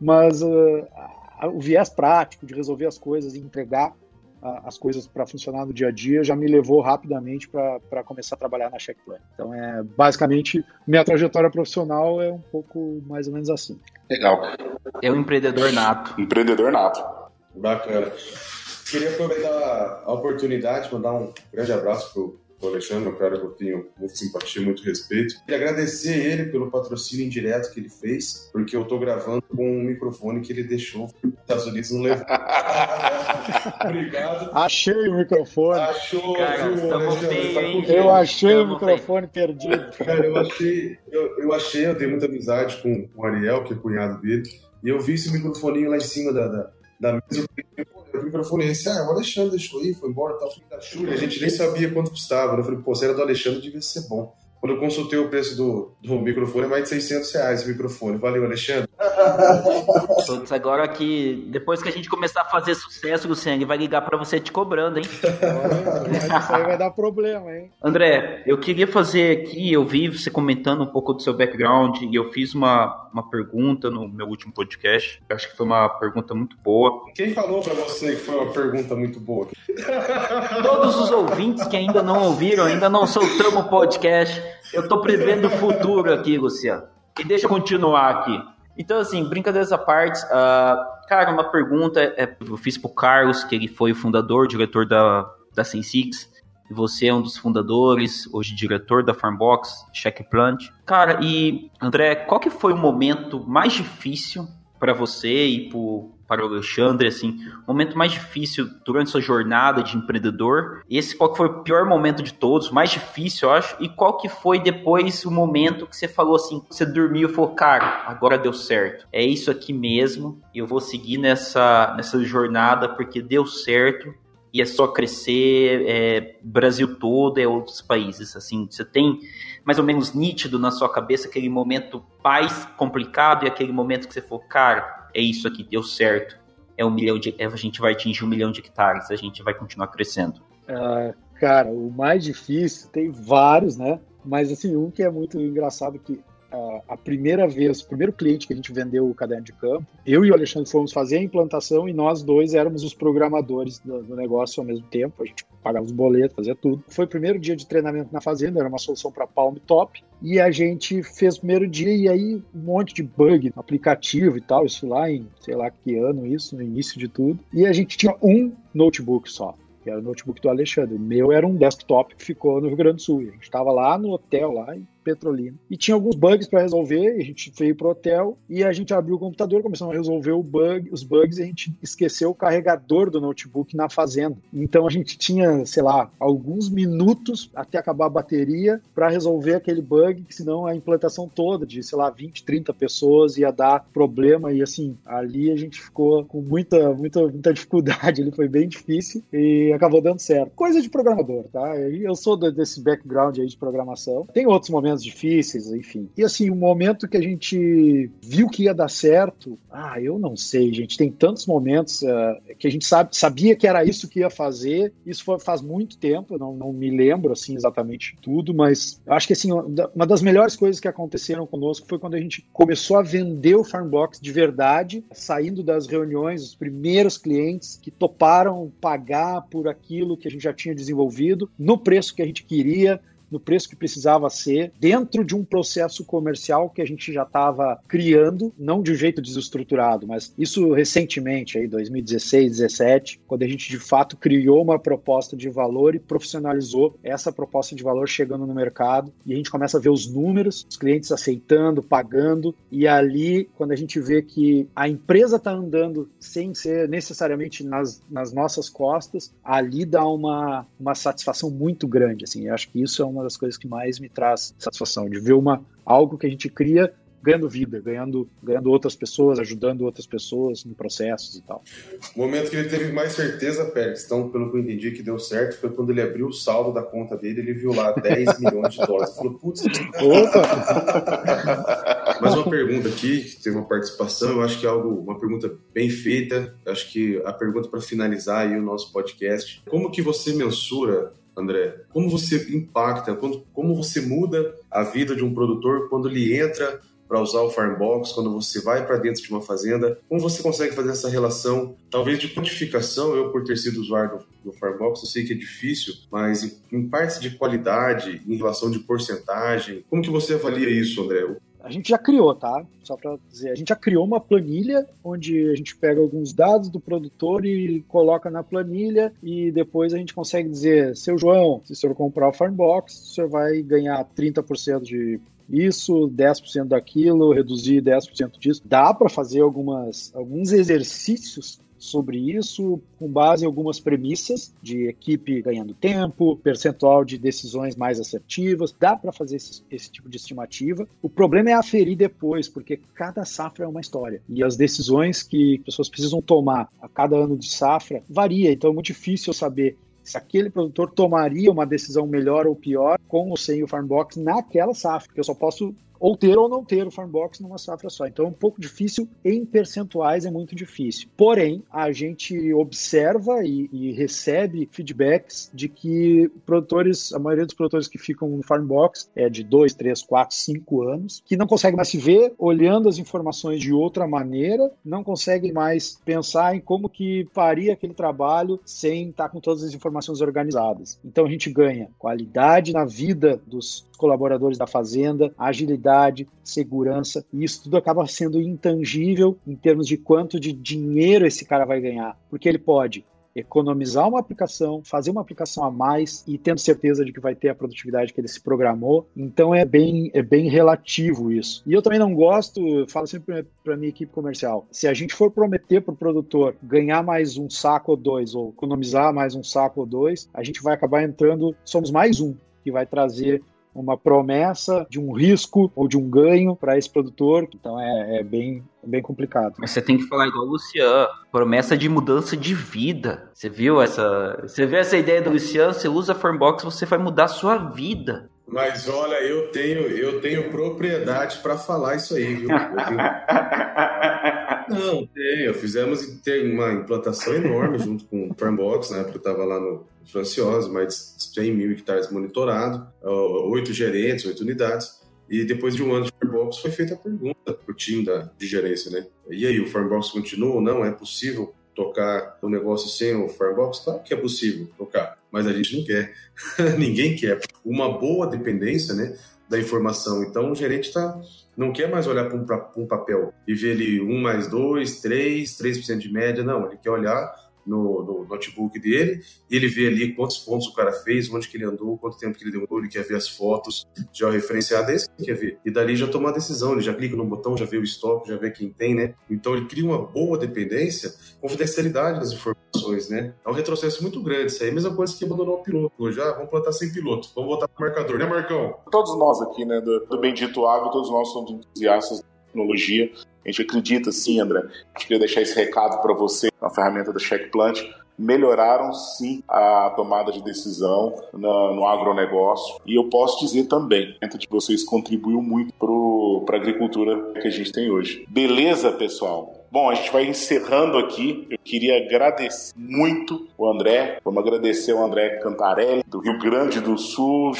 mas uh, o viés prático de resolver as coisas e entregar uh, as coisas para funcionar no dia a dia já me levou rapidamente para começar a trabalhar na Checkplant. Então, é basicamente, minha trajetória profissional é um pouco mais ou menos assim. Legal. É um empreendedor nato. Empreendedor nato. Bacana. Queria aproveitar a oportunidade, mandar um grande abraço pro o Alexandre, um cara que eu tenho muita simpatia, muito respeito. E agradecer ele pelo patrocínio indireto que ele fez, porque eu tô gravando com um microfone que ele deixou os Estados Unidos não levou. Obrigado. Achei o microfone. Achou, Cara, viu, Alexandre? Tá com Eu achei o microfone perdido. Cara, eu achei, eu, eu achei, eu tenho muita amizade com o Ariel, que é cunhado dele, e eu vi esse microfoninho lá em cima da, da, da mesa. O microfone esse, ah, o Alexandre deixou aí, foi embora, tal, filho da Júlia. A gente nem sabia quanto custava. Eu falei, pô, se era do Alexandre, devia ser bom. Quando eu consultei o preço do, do microfone, é mais de 600 reais o microfone. Valeu, Alexandre. Putz, agora que depois que a gente começar a fazer sucesso, Luciano, ele vai ligar pra você te cobrando, hein? Olha, isso aí vai dar problema, hein? André, eu queria fazer aqui, eu vi você comentando um pouco do seu background e eu fiz uma, uma pergunta no meu último podcast. Eu acho que foi uma pergunta muito boa. Quem falou pra você que foi uma pergunta muito boa? Todos os ouvintes que ainda não ouviram, ainda não soltamos o podcast, eu tô prevendo o futuro aqui, Luciano. E deixa eu continuar aqui. Então, assim, brincadeiras à parte, ah, cara, uma pergunta é, eu fiz pro Carlos, que ele foi o fundador, diretor da, da Sensix, você é um dos fundadores, hoje diretor da Farmbox, Check Plant. Cara, e André, qual que foi o momento mais difícil para você e pro, para o Alexandre, assim, o momento mais difícil durante sua jornada de empreendedor? Esse qual que foi o pior momento de todos, mais difícil, eu acho, e qual que foi depois o momento que você falou assim, você dormiu e falou, cara, agora deu certo. É isso aqui mesmo, eu vou seguir nessa, nessa jornada porque deu certo e é só crescer, é, Brasil todo, é outros países, assim, você tem mais ou menos nítido na sua cabeça aquele momento mais complicado e aquele momento que você falou, cara, é isso aqui, deu certo, é um milhão de, a gente vai atingir um milhão de hectares, a gente vai continuar crescendo. Ah, cara, o mais difícil, tem vários, né? Mas assim, um que é muito engraçado que a primeira vez, o primeiro cliente que a gente vendeu o caderno de campo, eu e o Alexandre fomos fazer a implantação e nós dois éramos os programadores do, do negócio ao mesmo tempo. A gente pagava os boletos, fazia tudo. Foi o primeiro dia de treinamento na fazenda, era uma solução para Palm Top. E a gente fez o primeiro dia e aí um monte de bug no aplicativo e tal, isso lá em sei lá que ano isso, no início de tudo. E a gente tinha um notebook só que era o notebook do Alexandre. O meu era um desktop que ficou no Rio Grande do Sul. A gente estava lá no hotel, lá Petrolina. E tinha alguns bugs para resolver, a gente veio pro hotel e a gente abriu o computador, começamos a resolver bug, os bugs e a gente esqueceu o carregador do notebook na fazenda. Então a gente tinha, sei lá, alguns minutos até acabar a bateria para resolver aquele bug, que senão a implantação toda de, sei lá, 20, 30 pessoas ia dar problema e assim, ali a gente ficou com muita, muita, muita dificuldade, ele foi bem difícil e acabou dando certo. Coisa de programador, tá? Eu sou desse background aí de programação. Tem outros momentos difíceis, enfim. E assim, o momento que a gente viu que ia dar certo, ah, eu não sei, gente. Tem tantos momentos uh, que a gente sabe, sabia que era isso que ia fazer. Isso foi, faz muito tempo, não, não me lembro assim exatamente tudo, mas acho que assim, uma das melhores coisas que aconteceram conosco foi quando a gente começou a vender o Farmbox de verdade, saindo das reuniões, os primeiros clientes que toparam pagar por aquilo que a gente já tinha desenvolvido, no preço que a gente queria, no preço que precisava ser, dentro de um processo comercial que a gente já estava criando, não de um jeito desestruturado, mas isso recentemente, aí 2016, 17, quando a gente de fato criou uma proposta de valor e profissionalizou essa proposta de valor chegando no mercado. E a gente começa a ver os números, os clientes aceitando, pagando. E ali quando a gente vê que a empresa está andando sem ser necessariamente nas, nas nossas costas, ali dá uma, uma satisfação muito grande, assim, eu acho que isso é uma das coisas que mais me traz satisfação, de ver uma, algo que a gente cria ganhando vida, ganhando, ganhando outras pessoas, ajudando outras pessoas em processos e tal. O momento que ele teve mais certeza, Pérez, então, pelo que eu entendi que deu certo, foi quando ele abriu o saldo da conta dele, ele viu lá 10 milhões de dólares. Ele falou, putz, opa! Mais uma pergunta aqui, que teve uma participação, eu acho que é algo, uma pergunta bem feita, acho que a pergunta para finalizar aí o nosso podcast, como que você mensura André? Como você impacta, como você muda a vida de um produtor quando ele entra para usar o Farmbox, quando você vai para dentro de uma fazenda? Como você consegue fazer essa relação, talvez de quantificação? Eu, por ter sido usuário do, do Farmbox, eu sei que é difícil, mas em, em partes de qualidade, em relação de porcentagem, como que você avalia isso, André? A gente já criou, tá? Só para dizer, a gente já criou uma planilha onde a gente pega alguns dados do produtor e coloca na planilha e depois a gente consegue dizer, seu João, se o senhor comprar o Farmbox, o senhor vai ganhar 30% de isso, 10% daquilo, reduzir 10% disso. Dá para fazer algumas, alguns exercícios sobre isso, com base em algumas premissas de equipe ganhando tempo, percentual de decisões mais assertivas. Dá para fazer esse, esse, tipo de estimativa. O problema é aferir depois, porque cada safra é uma história. E as decisões que pessoas precisam tomar a cada ano de safra varia. Então é muito difícil saber se aquele produtor tomaria uma decisão melhor ou pior com ou sem o Farmbox naquela safra, porque eu só posso ou ter ou não ter o Farmbox numa safra só. Então é um pouco difícil, em percentuais é muito difícil. Porém, a gente observa e, e, recebe feedbacks de que produtores, a maioria dos produtores que ficam no Farmbox é de 2, 3, 4, 5 anos, que não conseguem mais se ver olhando as informações de outra maneira, não conseguem mais pensar em como que faria aquele trabalho sem estar com todas as informações organizadas. Então a gente ganha qualidade na vida dos colaboradores da fazenda, agilidade, segurança, e isso tudo acaba sendo intangível em termos de quanto de dinheiro esse cara vai ganhar, porque ele pode economizar uma aplicação, fazer uma aplicação a mais e tendo certeza de que vai ter a produtividade que ele se programou. Então é bem, é bem relativo isso. E eu também não gosto, falo sempre para minha equipe comercial, se a gente for prometer para o produtor ganhar mais um saco ou dois, ou economizar mais um saco ou dois, a gente vai acabar entrando, somos mais um que vai trazer uma promessa de um risco ou de um ganho para esse produtor. Então é, é bem, é bem complicado. Mas você tem que falar igual o Luciano, promessa de mudança de vida. Você viu essa, você vê essa ideia do Luciano, você usa a Formbox, você vai mudar a sua vida. Mas olha, eu tenho, eu tenho propriedade para falar isso aí, viu? Não, tenho. Fizemos uma implantação enorme junto com o Farmbox, né? Porque eu estava lá no Franciosa, mais de 100 mil hectares monitorado, oito gerentes, oito unidades. E depois de um ano de Farmbox foi feita a pergunta para o time da, de gerência, né? E aí, o Farmbox continua ou não? É possível tocar o negócio sem o Farmbox? Claro que é possível tocar, mas a gente não quer. Ninguém quer. Uma boa dependência, né, da informação. Então, o gerente tá, não quer mais olhar para um, um, papel e ver ali 1 mais 2, 3, 3% de média. Não, ele quer olhar no, no, notebook dele e ele vê ali quantos pontos o cara fez, onde que ele andou, quanto tempo que ele demorou, ele quer ver as fotos já referenciadas, é isso que ele quer ver. E dali já toma a decisão, ele já clica no botão, já vê o estoque, já vê quem tem, né? Então ele cria uma boa dependência, confidencialidade das informações, né? É um retrocesso muito grande, isso aí é a mesma coisa que abandonar o piloto. Já ah, vamos plantar sem piloto, vamos voltar pro marcador, né, Marcão? Todos nós aqui, né, do, do Bendito Água, todos nós somos entusiastas da tecnologia a gente acredita sim, André. A gente queria deixar esse recado para você, a ferramenta da Checkplant. Melhoraram sim a tomada de decisão no, no agronegócio. E eu posso dizer também que vocês contribuiu muito para a agricultura que a gente tem hoje. Beleza, pessoal? Bom, a gente vai encerrando aqui. Eu queria agradecer muito o André. Vamos agradecer o André Cantarelli, do Rio Grande do Sul,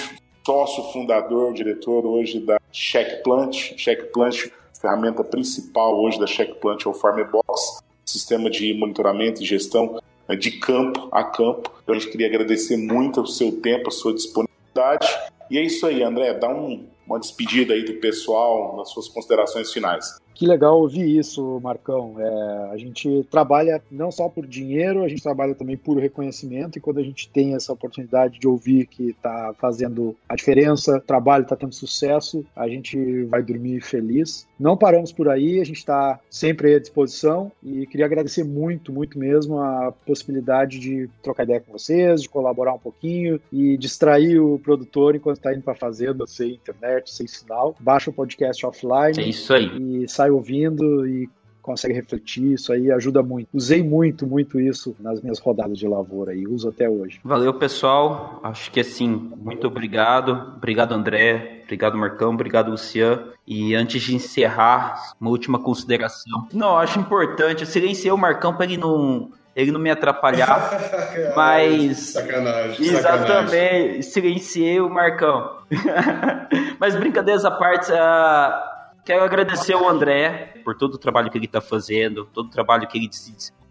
sócio fundador, diretor hoje da Checkplant. Checkplant ferramenta principal hoje da Checkplant é o Farmbox, sistema de monitoramento e gestão né, de campo a campo. Então a gente queria agradecer muito o seu tempo, a sua disponibilidade. E é isso aí, André, dá um, uma despedida aí do pessoal nas suas considerações finais. Que legal ouvir isso, Marcão. É, a gente trabalha não só por dinheiro, a gente trabalha também por reconhecimento. E quando a gente tem essa oportunidade de ouvir que está fazendo a diferença, o trabalho está tendo sucesso, a gente vai dormir feliz. Não paramos por aí, a gente está sempre à disposição e queria agradecer muito, muito mesmo a possibilidade de trocar ideia com vocês, de colaborar um pouquinho e distrair o produtor enquanto está indo para a fazenda, sem internet, sem sinal. Baixa o podcast offline. É isso aí. E sai ouvindo e consegue refletir, isso aí ajuda muito. Usei muito, muito isso nas minhas rodadas de lavoura e uso até hoje. Valeu, pessoal. Acho que assim, muito obrigado. Obrigado, André. Obrigado, Marcão. Obrigado, Luciano. E antes de encerrar, uma última consideração. Não, acho importante. Eu silenciei o Marcão para ele não ele não me atrapalhar, mas sacanagem, exatamente, sacanagem. silenciei o Marcão. mas brincadeiras à parte, uh, Quero agradecer ao André por todo o trabalho que ele está fazendo, todo o trabalho que ele,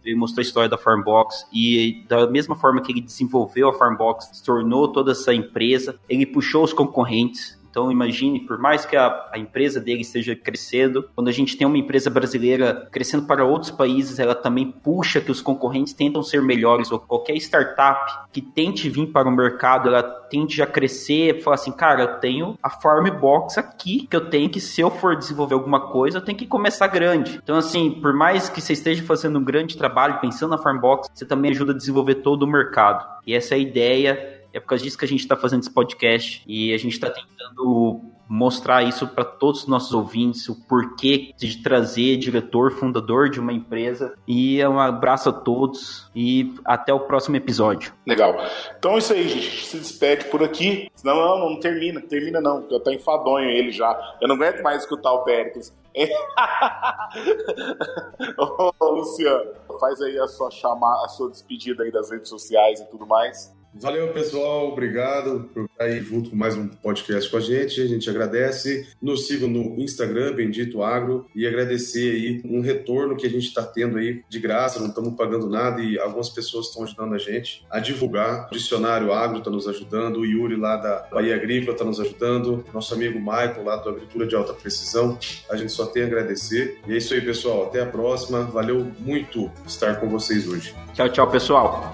ele mostrou a história da Farmbox e da mesma forma que ele desenvolveu a Farmbox, se tornou toda essa empresa, ele puxou os concorrentes, Então imagine, por mais que a, a empresa dele esteja crescendo, quando a gente tem uma empresa brasileira crescendo para outros países, ela também puxa que os concorrentes tentam ser melhores, ou qualquer startup que tente vir para o mercado, ela tende a crescer, falar assim, cara, eu tenho a Formbox aqui, que eu tenho que, se eu for desenvolver alguma coisa, eu tenho que começar grande. Então, assim, por mais que você esteja fazendo um grande trabalho, pensando na Farmbox, você também ajuda a desenvolver todo o mercado. E essa é a ideia, é por causa disso que a gente está fazendo esse podcast e a gente está tentando mostrar isso para todos os nossos ouvintes, o porquê de trazer diretor, fundador de uma empresa. E um abraço a todos e até o próximo episódio. Legal. Então é isso aí, gente. A gente se despede por aqui. Não, não, não termina. Termina não, porque eu tô enfadonho ele já. Eu não aguento mais escutar o Péricles. Ô, Luciano, faz aí a sua chamada, a sua despedida aí das redes sociais e tudo mais. Valeu, pessoal. Obrigado por estar aí junto com mais um podcast com a gente. A gente agradece. Nos sigam no Instagram, Bendito Agro, e agradecer aí um retorno que a gente está tendo aí de graça, não estamos pagando nada e algumas pessoas estão ajudando a gente a divulgar. O Dicionário Agro está nos ajudando, o Yuri lá da Bahia Agrícola está nos ajudando, nosso amigo Michael lá do Agricultura de Alta Precisão. A gente só tem a agradecer. E é isso aí, pessoal. Até a próxima. Valeu muito estar com vocês hoje. Tchau, tchau, pessoal.